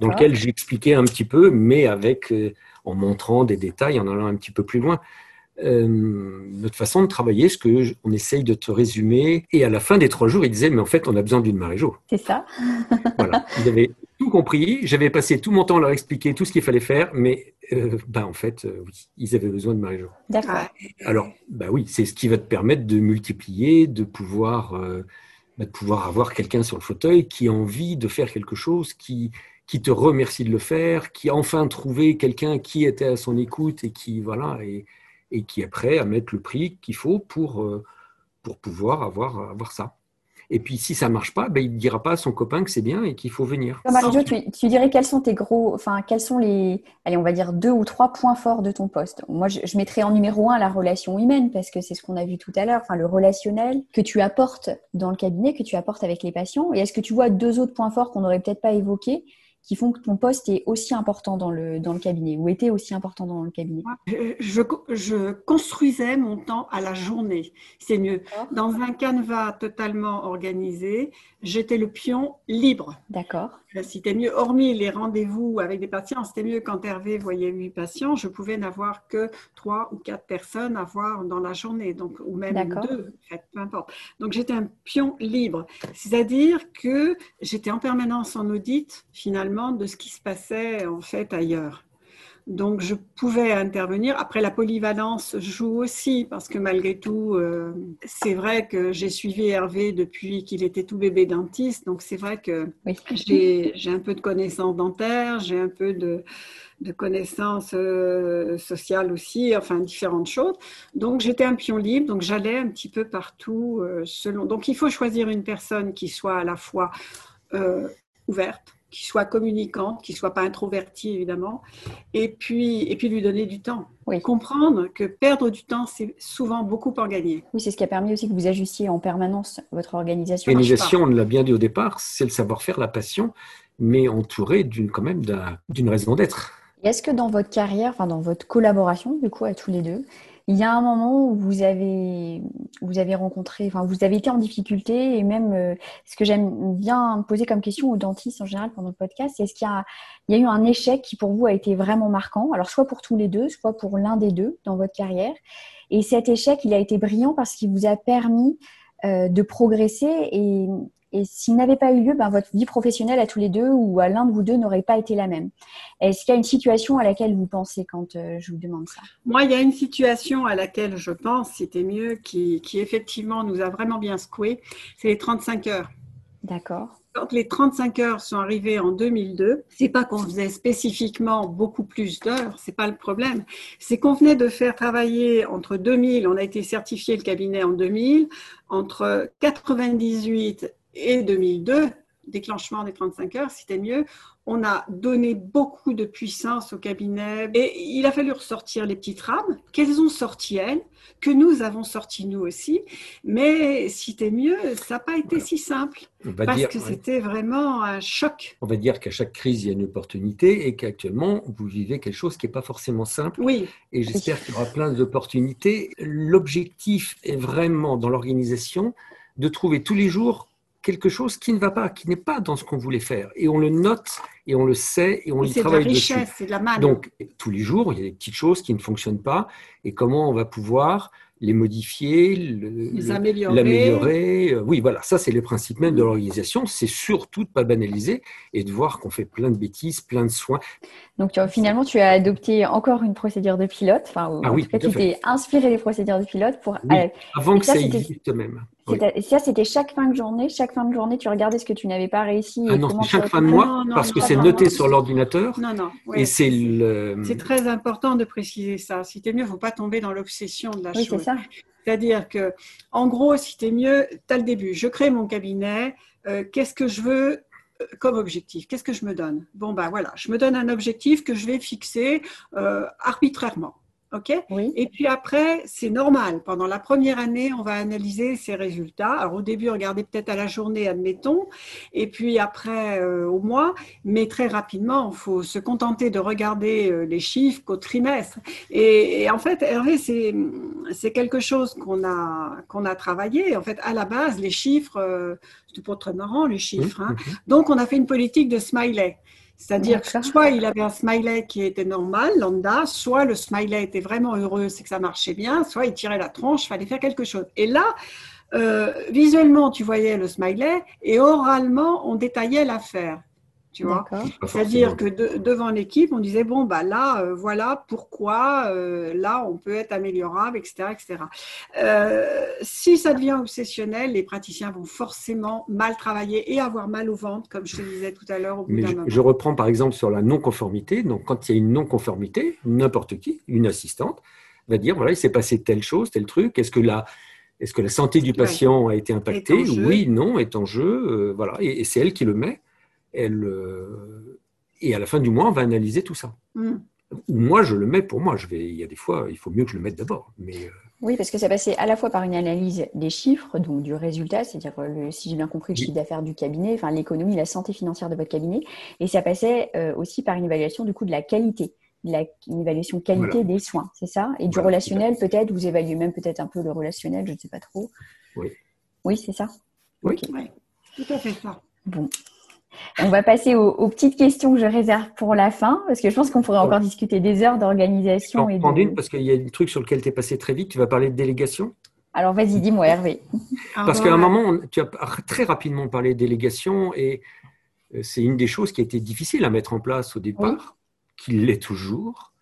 dans lesquels j'expliquais un petit peu, mais avec euh, en montrant des détails, en allant un petit peu plus loin. Euh, notre façon de travailler, ce que on essaye de te résumer. Et à la fin des trois jours, ils disaient, mais en fait, on a besoin d'une Marie-Jo. C'est ça. voilà. Ils avaient tout compris. J'avais passé tout mon temps à leur expliquer tout ce qu'il fallait faire, mais euh, bah, en fait, euh, oui, ils avaient besoin de Marie-Jo. D'accord. Alors, bah oui, c'est ce qui va te permettre de multiplier, de pouvoir, bah, de pouvoir avoir quelqu'un sur le fauteuil qui a envie de faire quelque chose, qui, qui te remercie de le faire, qui a enfin trouvé quelqu'un qui était à son écoute et qui, voilà, et, et qui est prêt à mettre le prix qu'il faut pour, euh, pour pouvoir avoir, avoir ça. Et puis, si ça ne marche pas, ben, il ne dira pas à son copain que c'est bien et qu'il faut venir. Mario, tu, tu, dirais quels sont tes gros, enfin, quels sont les, allez, on va dire deux ou trois points forts de ton poste? Moi, je, je, mettrais en numéro un la relation humaine parce que c'est ce qu'on a vu tout à l'heure, enfin, le relationnel que tu apportes dans le cabinet, que tu apportes avec les patients. Et est-ce que tu vois deux autres points forts qu'on n'aurait peut-être pas évoqués? Qui font que ton poste est aussi important dans le, dans le cabinet ou était aussi important dans le cabinet je, je construisais mon temps à la journée. C'est mieux. Dans un canevas totalement organisé, j'étais le pion libre. D'accord. C'était mieux, hormis les rendez-vous avec des patients, c'était mieux quand Hervé voyait huit patients, je pouvais n'avoir que trois ou quatre personnes à voir dans la journée, donc, ou même deux, peu importe. Donc j'étais un pion libre, c'est-à-dire que j'étais en permanence en audit finalement de ce qui se passait en fait ailleurs. Donc, je pouvais intervenir. Après, la polyvalence joue aussi, parce que malgré tout, euh, c'est vrai que j'ai suivi Hervé depuis qu'il était tout bébé dentiste. Donc, c'est vrai que j'ai un peu de connaissances dentaires, j'ai un peu de, connaissances euh, sociales aussi, enfin, différentes choses. Donc, j'étais un pion libre, donc j'allais un petit peu partout euh, selon. Donc, il faut choisir une personne qui soit à la fois ouverte, qui soit communicante, qui soit pas introvertie évidemment, et puis, et puis lui donner du temps. Oui. Comprendre que perdre du temps, c'est souvent beaucoup en gagner. Oui, c'est ce qui a permis aussi que vous ajustiez en permanence votre organisation. L'organisation, on l'a bien dit au départ, c'est le savoir-faire, la passion, mais entouré d'une quand même d'une raison d'être. Est-ce que dans votre carrière, enfin dans votre collaboration, du coup, à tous les deux, il y a un moment où vous avez, vous avez rencontré, enfin, vous avez été en difficulté et même euh, ce que j'aime bien poser comme question aux dentistes en général pendant le podcast, c'est est-ce qu'il y a, il y a eu un échec qui pour vous a été vraiment marquant? Alors, soit pour tous les deux, soit pour l'un des deux dans votre carrière. Et cet échec, il a été brillant parce qu'il vous a permis euh, de progresser et, et s'il n'avait pas eu lieu, ben, votre vie professionnelle à tous les deux ou à l'un de vous deux n'aurait pas été la même. Est-ce qu'il y a une situation à laquelle vous pensez quand euh, je vous demande ça? Moi, il y a une situation à laquelle je pense, c'était mieux, qui, qui effectivement nous a vraiment bien secoué, c'est les 35 heures. D'accord. Quand les 35 heures sont arrivées en 2002, c'est pas qu'on faisait spécifiquement beaucoup plus d'heures, c'est pas le problème. C'est qu'on venait de faire travailler entre 2000, on a été certifié le cabinet en 2000, entre 98 et 2002, déclenchement des 35 heures, c'était mieux. On a donné beaucoup de puissance au cabinet et il a fallu ressortir les petites rames qu'elles ont sorti elles, que nous avons sorti nous aussi. Mais c'était mieux, ça n'a pas été si simple parce que c'était vraiment un choc. On va dire qu'à chaque crise, il y a une opportunité et qu'actuellement, vous vivez quelque chose qui n'est pas forcément simple. Oui. Et j'espère qu'il y aura plein d'opportunités. L'objectif est vraiment dans l'organisation de trouver tous les jours quelque chose qui ne va pas, qui n'est pas dans ce qu'on voulait faire. Et on le note, et on le sait, et on y travaille dessus. C'est de la manne. Donc, tous les jours, il y a des petites choses qui ne fonctionnent pas, et comment on va pouvoir les modifier, les améliorer. l'améliorer. Euh, oui, voilà, ça c'est le principe même de l'organisation. C'est surtout de ne pas banaliser et de voir qu'on fait plein de bêtises, plein de soins. Donc finalement, tu as adopté encore une procédure de pilote. Enfin, ah oui, tu t'es inspiré des procédures de pilote pour. avant que ça, existe même. Ça, c'était chaque fin de journée. Chaque fin de journée, tu regardais ce que tu n'avais pas réussi. Ah non, chaque fin de mois, parce que c'est noté sur l'ordinateur. Non, non. Et c'est le. C'est très important de préciser ça. Si t'es mieux, il ne faut pas tomber dans l'obsession de la oui, chose. c'est ça. C'est-à-dire que, en gros, si tu es mieux, tu as le début. Je crée mon cabinet. Euh, qu'est-ce que je veux euh, comme objectif? Qu'est-ce que je me donne? Bon, ben voilà, je me donne un objectif que je vais fixer euh, arbitrairement. OK? Et puis après, c'est normal. Pendant la première année, on va analyser ses résultats. Alors au début, regardez peut-être à la journée, admettons, et puis après euh, au mois, mais très rapidement, il faut se contenter de regarder euh, les chiffres qu'au trimestre. Et, en fait, Hervé, c'est quelque chose qu'on a, qu'on a travaillé. En fait, à la base, les chiffres, euh, c'était pas très marrant les chiffres. Hein. Donc, on a fait une politique de smiley. C'est-à-dire que soit il avait un smiley qui était normal, lambda, soit le smiley était vraiment heureux, c'est que ça marchait bien, soit il tirait la tronche, il fallait faire quelque chose. Et là, euh, visuellement, tu voyais le smiley et oralement, on détaillait l'affaire. Tu vois C'est-à-dire que devant l'équipe, on disait bon bah là, euh, voilà pourquoi euh, là on peut être améliorable, etc., etc. si ça devient obsessionnel, les praticiens vont forcément mal travailler et avoir mal au ventre, comme je te disais tout à l'heure. Au bout je, je, reprends par exemple sur la non-conformité. Donc quand il y a une non-conformité, n'importe qui, une assistante, va dire voilà il s'est passé telle chose, tel truc. Est-ce que la est-ce que la santé du patient a été impactée? Oui, non, est en jeu. voilà, et c'est elle qui le met elle, euh, et à la fin du mois, on va analyser tout ça. Mm. Moi, je le mets pour moi. Je vais, il y a des fois, il faut mieux que je le mette d'abord. Mais euh, oui, parce que ça passait à la fois par une analyse des chiffres, donc du résultat, c'est-à-dire, si j'ai bien compris, le chiffre d'affaires du cabinet, enfin l'économie, la santé financière de votre cabinet, et ça passait euh, aussi par une évaluation du coup de la qualité, la, une évaluation qualité des soins, c'est ça? Et du relationnel, peut-être, vous évaluez même peut-être un peu le relationnel, je ne sais pas trop. Oui. Oui, c'est ça? Oui, tout à fait ça. Bon, on va passer aux, petites questions que je réserve pour la fin, parce que je pense qu'on pourrait encore discuter des heures d'organisation. Je vais une, parce qu'il y a un truc sur lequel tu es passé très vite. Tu vas parler de délégation? Alors vas-y, dis-moi Hervé. Parce qu'à un moment, tu as très rapidement parlé de délégation et euh, c'est une des choses qui a été difficile à mettre en place au départ, qui l'est toujours.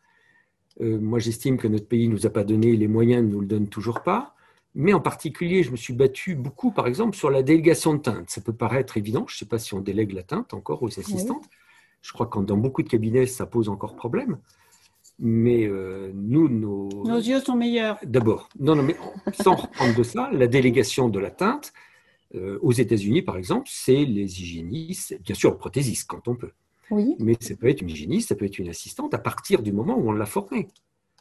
Euh, moi, j'estime que notre pays ne nous a pas donné les moyens, ne nous le donne toujours pas. Mais en particulier, je me suis battu beaucoup, par exemple, sur la délégation de teinte. Ça peut paraître évident, je ne sais pas si on délègue la teinte encore aux assistantes. Je crois que dans beaucoup de cabinets, ça pose encore problème. Mais euh, nous, nos... nos yeux sont meilleurs. D'abord, non, non, mais sans reprendre de ça, la délégation de la teinte, euh, aux États-Unis, par exemple, c'est les hygiénistes, bien sûr, le prothésiste quand on peut. Oui. Mais ça peut être une hygiéniste, ça peut être une assistante à partir du moment où on l'a formée.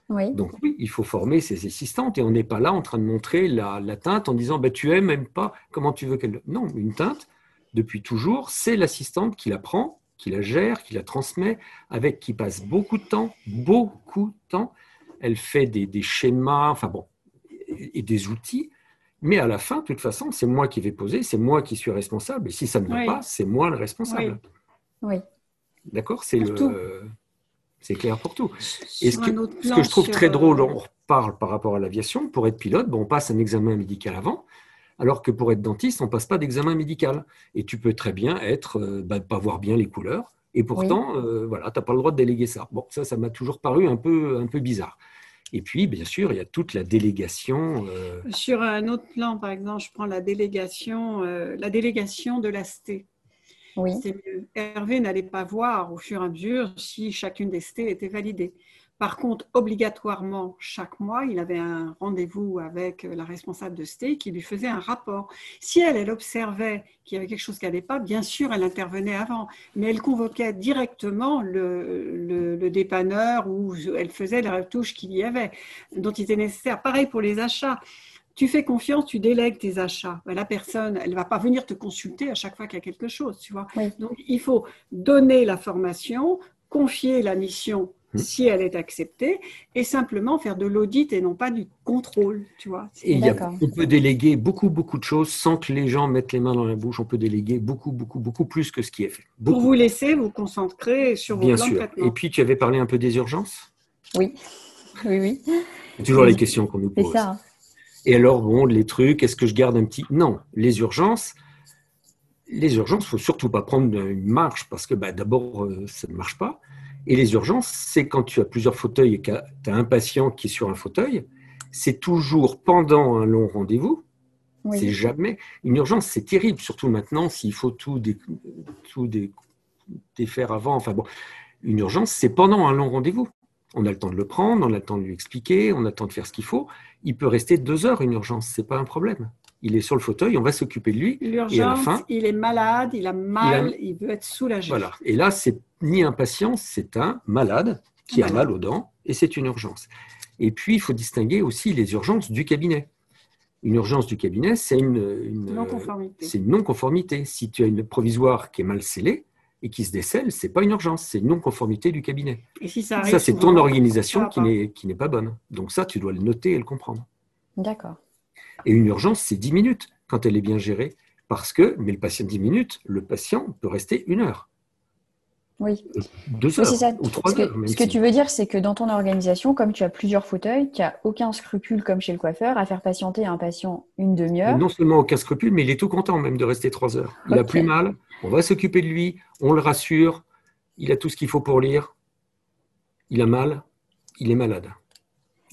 Donc oui, il faut former ses assistantes et on n'est pas là en train de montrer la, teinte en disant bah, tu aimes, même pas, comment tu veux qu'elle... Non, une teinte, depuis toujours, c'est l'assistante qui la prend, qui la gère, qui la transmet, avec qui passe beaucoup de temps, beaucoup de temps. Elle fait des, schémas, enfin bon, et, des outils. Mais à la fin, de toute façon, c'est moi qui vais poser, c'est moi qui suis responsable. Et si ça ne va pas, c'est moi le responsable. Oui. D'accord C'est le. C'est clair pour tout. Et ce que, je trouve très drôle, euh, on reparle par rapport à l'aviation, pour être pilote, bon, on passe un examen médical avant, alors que pour être dentiste, on ne passe pas d'examen médical. Et tu peux très bien être, euh, bah, pas voir bien les couleurs, et pourtant, euh, voilà, tu n'as pas le droit de déléguer ça. Bon, ça, ça m'a toujours paru un peu, un peu bizarre. Et puis, bien sûr, il y a toute la délégation. Sur un autre plan, par exemple, je prends la délégation, la délégation de l'AST. Hervé n'allait pas voir au fur et à mesure si chacune des ST était validée. Par contre, obligatoirement, chaque mois, il avait un rendez-vous avec la responsable de ST qui lui faisait un rapport. Si elle, elle observait qu'il y avait quelque chose qui n'allait pas, bien sûr, elle intervenait avant, mais elle convoquait directement le, le dépanneur ou elle faisait les retouches qu'il y avait, dont il était nécessaire. Pareil pour les achats tu fais confiance, tu délègues tes achats. Ben, la personne, elle ne va pas venir te consulter à chaque fois qu'il y a quelque chose, tu vois. Donc, il faut donner la formation, confier la mission mmh. si elle est acceptée, et simplement faire de l'audit et non pas du contrôle, tu vois. Et on peut déléguer beaucoup, beaucoup de choses sans que les gens mettent les mains dans la bouche. On peut déléguer beaucoup, beaucoup, beaucoup plus que ce qui est fait. Pour vous laisser vous concentrer sur vos Bien plans sûr. de traitement. Et puis, tu avais parlé un peu des urgences? Oui, oui, oui. C'est toujours les questions qu'on nous pose. C'est ça. Et alors, bon, les trucs, est-ce que je garde un petit... Non, les urgences, les urgences, il faut surtout pas prendre une marche parce que bah, d'abord, euh, ça ne marche pas. Et les urgences, c'est quand tu as plusieurs fauteuils et que tu as un patient qui est sur un fauteuil, c'est toujours pendant un long rendez-vous. C'est jamais. Une urgence, c'est terrible, surtout maintenant, s'il faut tout, tout défaire avant. Enfin bon, une urgence, c'est pendant un long rendez-vous. On a le temps de le prendre, on a le temps de lui expliquer, on a le temps de faire ce qu'il faut. Il peut rester deux heures une urgence, c'est pas un problème. Il est sur le fauteuil, on va s'occuper de lui. L'urgence, il est malade, il a mal, il, veut être soulagé. Voilà. Et là, c'est ni un patient, c'est un malade qui a mal aux dents et c'est une urgence. Et puis, il faut distinguer aussi les urgences du cabinet. Une urgence du cabinet, c'est une, une non-conformité. Si tu as une provisoire qui est mal scellée et qui se décèle, c'est pas une urgence, c'est une non-conformité du cabinet. Et si ça, ça c'est ton organisation qui n'est, qui n'est pas bonne. Donc ça, tu dois le noter et le comprendre. D'accord. Et une urgence, c'est 10 minutes quand elle est bien gérée. Parce que, mais le patient 10 minutes, le patient peut rester une heure. Oui. Deux heures ça. ou trois ce que, heures. même ce que si- tu veux dire, c'est que dans ton organisation, comme tu as plusieurs fauteuils, tu n'as aucun scrupule, comme chez le coiffeur, à faire patienter un patient une demi-heure. non seulement aucun scrupule, mais il est tout content même de rester trois heures. Il a plus mal, on va s'occuper de lui, on le rassure, il a tout ce qu'il faut pour lire, il a mal, il est malade.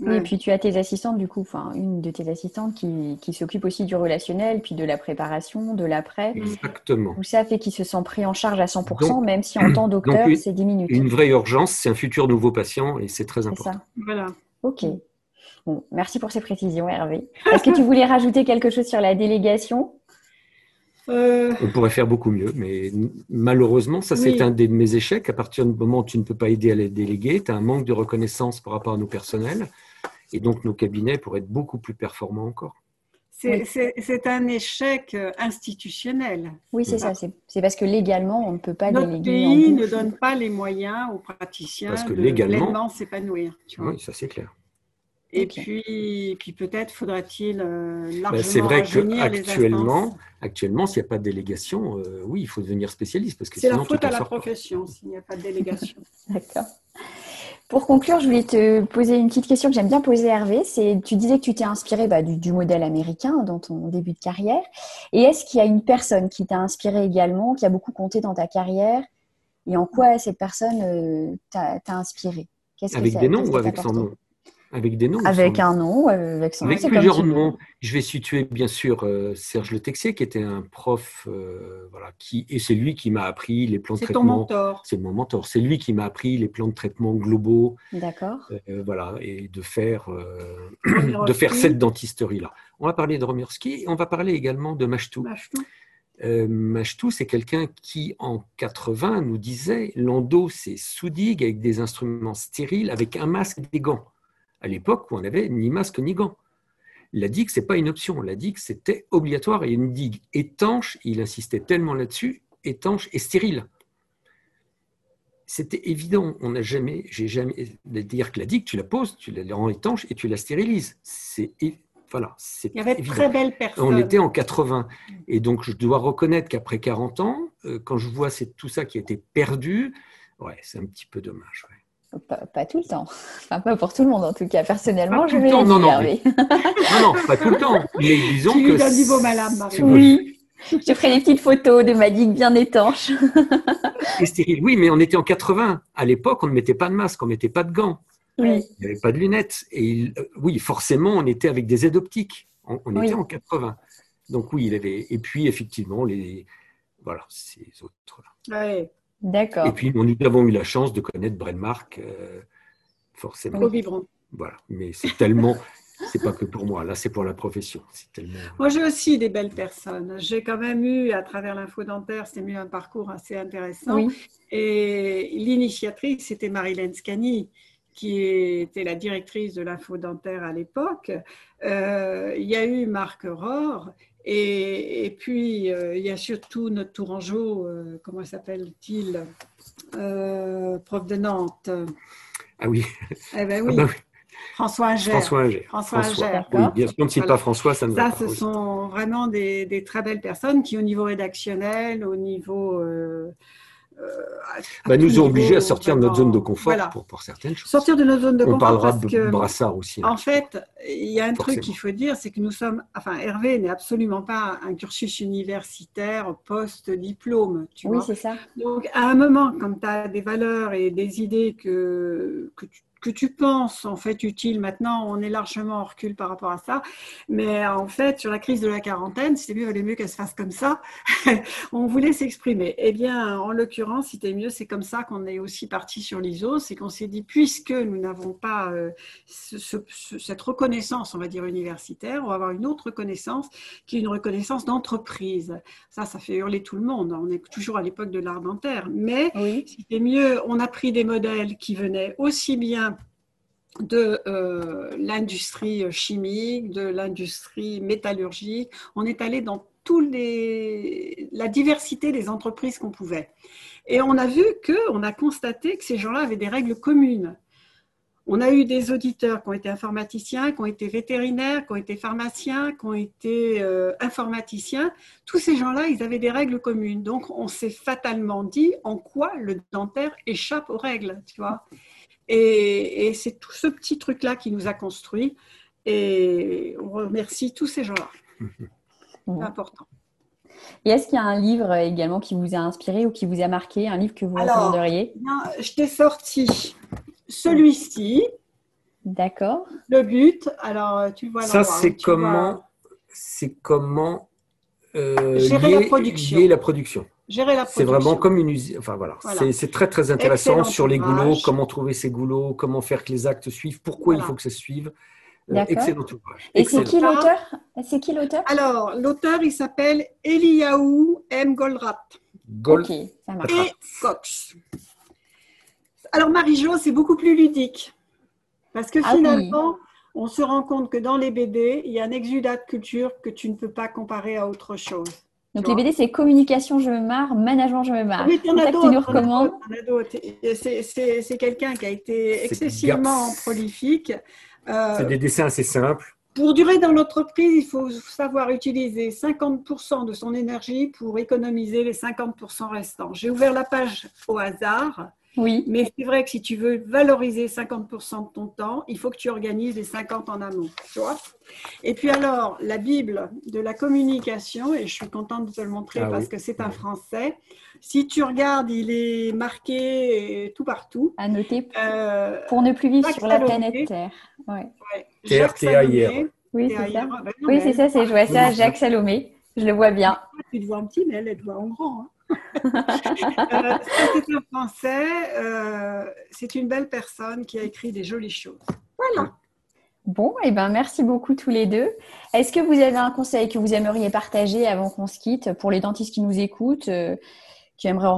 Ouais. et puis tu as tes assistantes, du coup, enfin, une de tes assistantes qui, qui s'occupe aussi du relationnel, puis de la préparation, de l'après. Exactement. Tout ça fait qu'il se sent pris en charge à 100%, Donc- même si en tant docteur, c'est 10 minutes. Une vraie urgence, c'est un futur nouveau patient et c'est très C'est important. ça. Voilà. Ok. Bon, merci pour ces précisions, Hervé. Est-ce que tu voulais rajouter quelque chose sur la délégation? Euh, On pourrait faire beaucoup mieux, mais malheureusement, ça c'est Oui. un des- de mes échecs. À partir du moment où tu ne peux pas aider à les déléguer, tu as un manque de reconnaissance par rapport à nos personnels. Et donc nos cabinets pourraient être beaucoup plus performants encore. c'est- Oui. un échec euh, institutionnel. Oui, c'est ça. C'est c'est parce que légalement, on ne peut pas Notre déléguer pays en ne donne pas les moyens aux praticiens Parce que de légalement- pleinement s'épanouir. Oui, ça c'est clair. Et puis, puis peut-être faudra-t-il euh, largement Ben, c'est vrai qu'actuellement, actuellement, s'il n'y a pas de délégation, euh, oui, il faut devenir spécialiste parce que C'est sinon la faute à la profession s'il n'y a pas de délégation. D'accord. Pour conclure, je voulais te poser une petite question que j'aime bien poser Hervé. C'est, tu disais que tu t'es inspiré bah, du, du modèle américain dans ton début de carrière. Et est-ce qu'il y a une personne qui t'a inspiré également, qui a beaucoup compté dans ta carrière? Et en quoi cette personne euh, t'a, t'a inspiré? Qu'est-ce que Avec des noms ou avec apporté? nom? Avec des noms Avec un nom, euh, avec son Avec nom, c'est comme plusieurs noms. Je vais situer bien sûr euh, Serge Le Texier, qui était un prof, euh, voilà, qui, et c'est lui qui m'a appris les plans de C'est ton traitement. mentor. C'est mon mentor. C'est lui qui m'a appris les plans de traitement globaux, D'accord. euh, voilà, et de faire, euh, de faire cette dentisterie-là. On va parler de Romirowski et on va parler également de Machtou. Machtou. Euh, Machtou, c'est quelqu'un qui, en 80, nous disait l'endo, c'est sous-digue avec des instruments stériles, avec un masque et des gants. À l'époque où on n'avait ni masque ni gants. La digue, ce n'est pas une option. La digue, c'était obligatoire et une digue étanche, il insistait tellement là-dessus, étanche et stérile. C'était évident. On n'a jamais, j'ai jamais, dire que la digue, tu la poses, tu la rends étanche et tu la stérilises. C'est, voilà, c'est Il y avait de très belles personnes. On était en 80. Et donc, je dois reconnaître qu'après 40 ans, euh, quand je vois c'est tout ça qui a été perdu, ouais, c'est un petit peu dommage. ouais. Pas, pas tout le temps. Enfin, pas pour tout le monde en tout cas. Personnellement, Pas je vais temps, non, non. Non, non, pas tout le temps. Mais disons Tu que. donnes du beau malade, Marie. Oui. Je ferai des petites photos de ma digue bien étanche. Et stérile. Oui, mais on était en 80. À l'époque, on ne mettait pas de masque, on ne mettait pas de gants, Oui. il n'y avait pas de lunettes. Et il- euh, oui, forcément, on était avec des aides optiques. On, on Oui. était en 80. Donc oui, il avait. Et puis, effectivement, les. Voilà, ces autres-là. Ouais, D'accord. Et puis, nous avons eu la chance de connaître Brenmark, euh, forcément. au biberon. Voilà, mais c'est tellement, c'est pas que pour moi, là c'est pour la profession. C'est tellement. Moi, j'ai aussi des belles personnes. J'ai quand même eu, à travers l'info dentaire, c'était mieux un parcours assez intéressant. Oui. Et l'initiatrice, c'était Marilène Scani, qui était la directrice de l'info dentaire à l'époque. Euh, il y a eu Marc Rohr. Et, et puis, euh, il y a surtout notre Tourangeau, euh, comment s'appelle-t-il Euh, Prof de Nantes. Ah oui, Eh ben Ah oui, bah oui, François Inger. François Inger. François Inger. Oui, bien sûr, on ne cite Voilà. pas François, ça ne va Ça, pas. ce oui. sont vraiment des, des très belles personnes qui, au niveau rédactionnel, au niveau. euh, Bah, nous ont obligés à sortir de notre zone de confort voilà. pour, pour certaines choses. Sortir de notre zone de on confort. parlera parce de Brassard aussi. hein. En fait, il y a un truc qu'il faut dire, c'est que nous sommes. Enfin, Hervé n'est absolument pas un cursus universitaire post-diplôme. Tu Oui, vois. c'est ça. Donc, à un moment, quand tu as des valeurs et des idées que, que, tu, que tu penses en fait utiles, maintenant, on est largement en recul par rapport à ça. Mais en fait, sur la crise de la quarantaine, c'était mieux, valait mieux qu'elle se fasse comme ça. on voulait s'exprimer. Eh bien, en l'occurrence, c'était mieux. C'est comme ça qu'on est aussi parti sur l'ISO. C'est qu'on s'est dit, puisque nous n'avons pas euh, ce- ce- ce- cette reconnaissance, on va dire, universitaire, on va avoir une autre reconnaissance qui est une reconnaissance d'entreprise. Ça, ça fait hurler tout le monde. On est toujours à l'époque de l'art dentaire. Mais Oui. c'était mieux, on a pris des modèles qui venaient aussi bien de euh, l'industrie chimique, de l'industrie métallurgique. On est allé dans toute la diversité des entreprises qu'on pouvait. Et on a vu que, on a constaté que ces gens-là avaient des règles communes. On a eu des auditeurs qui ont été informaticiens, qui ont été vétérinaires, qui ont été pharmaciens, qui ont été euh, informaticiens. Tous ces gens-là, ils avaient des règles communes. Donc, on s'est fatalement dit en quoi le dentaire échappe aux règles, tu vois. Et, c'est tout ce petit truc-là qui nous a construit. Et on remercie tous ces gens-là. C'est important. Et est-ce qu'il y a un livre également qui vous a inspiré ou qui vous a marqué, un livre que vous recommanderiez? Je t'ai sorti celui-ci. D'accord. Le but, alors tu vois. Ça, c'est comment, c'est comment euh, gérer la production. la production. Gérer la C'est vraiment comme une usine. Enfin voilà, c'est très très intéressant sur les goulots, comment trouver ces goulots, comment faire que les actes suivent, pourquoi il faut que ça suive. Euh, excellent ouvrage. Et c'est qui l'auteur? C'est qui l'auteur? Alors l'auteur il s'appelle Eliaou M Goldratt. Gold... Et Cox. Alors Marie-Jo, c'est beaucoup plus ludique. Parce que ah finalement, on se rend compte que dans les BD, il y a un exudat de culture que tu ne peux pas comparer à autre chose. Donc les BD, c'est communication, je me marre, management, je me marre. Oui, en as d'autres. C'est quelqu'un qui a été excessivement prolifique. Euh, c'est des dessins assez simples. Pour durer dans l'entreprise, il faut savoir utiliser 50% de son énergie pour économiser les 50% restants. J'ai ouvert la page au hasard. Oui. Mais c'est vrai que si tu veux valoriser 50% de ton temps, il faut que tu organises les 50% en amont. Tu vois et puis alors, la Bible de la communication, et je suis contente de te le montrer ah parce que c'est un français. Si tu regardes, il est marqué tout partout. À noter euh, pour ne plus vivre sur la planète Terre. Ouais. Terre, Oui, c'est ça. Ben oui, c'est ça, c'est, je vois ça, Jacques Salomé. Je le vois bien. Tu te vois un petit, mais elle, elle te voit en grand. Hein. Euh, c'est un français, euh, c'est une belle personne qui a écrit des jolies choses. Voilà. Bon, et eh ben merci beaucoup tous les deux. Est-ce que vous avez un conseil que vous aimeriez partager avant qu'on se quitte pour les dentistes qui nous écoutent, euh, qui aimeraient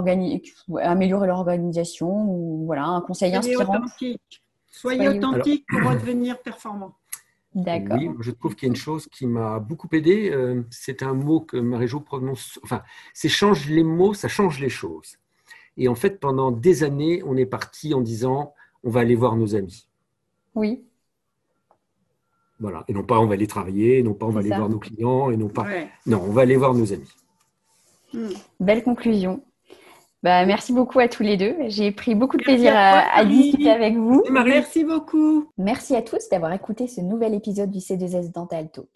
améliorer leur organisation ou voilà un conseil Soyez inspirant? authentique. Soyez, authentique pour devenir performant. D'accord. Oui, je trouve qu'il y a une chose qui m'a beaucoup aidé. Euh, c'est un mot que Marie-Jo prononce. Enfin, c'est change les mots, ça change les choses. Et en fait, pendant des années, on est parti en disant on va aller voir nos amis. Oui. Voilà. Et non pas on va aller travailler, non pas on va aller voir nos clients, et non pas. Non, on va aller voir nos amis. Hmm. Belle conclusion. Bah, merci beaucoup à tous les deux. J'ai pris beaucoup de plaisir à, discuter avec vous. Merci beaucoup. Merci à tous d'avoir écouté ce nouvel épisode du C2S Dental Talk.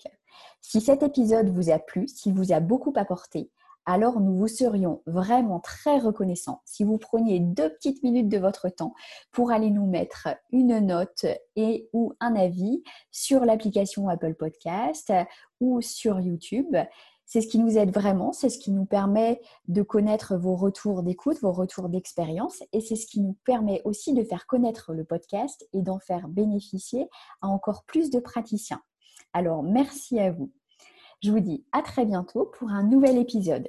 Si cet épisode vous a plu, s'il vous a beaucoup apporté, alors nous vous serions vraiment très reconnaissants si vous preniez deux petites minutes de votre temps pour aller nous mettre une note et ou un avis sur l'application Apple Podcast ou sur YouTube. C'est ce qui nous aide vraiment, c'est ce qui nous permet de connaître vos retours d'écoute, vos retours d'expérience, et c'est ce qui nous permet aussi de faire connaître le podcast et d'en faire bénéficier à encore plus de praticiens. Alors, merci à vous. Je vous dis à très bientôt pour un nouvel épisode.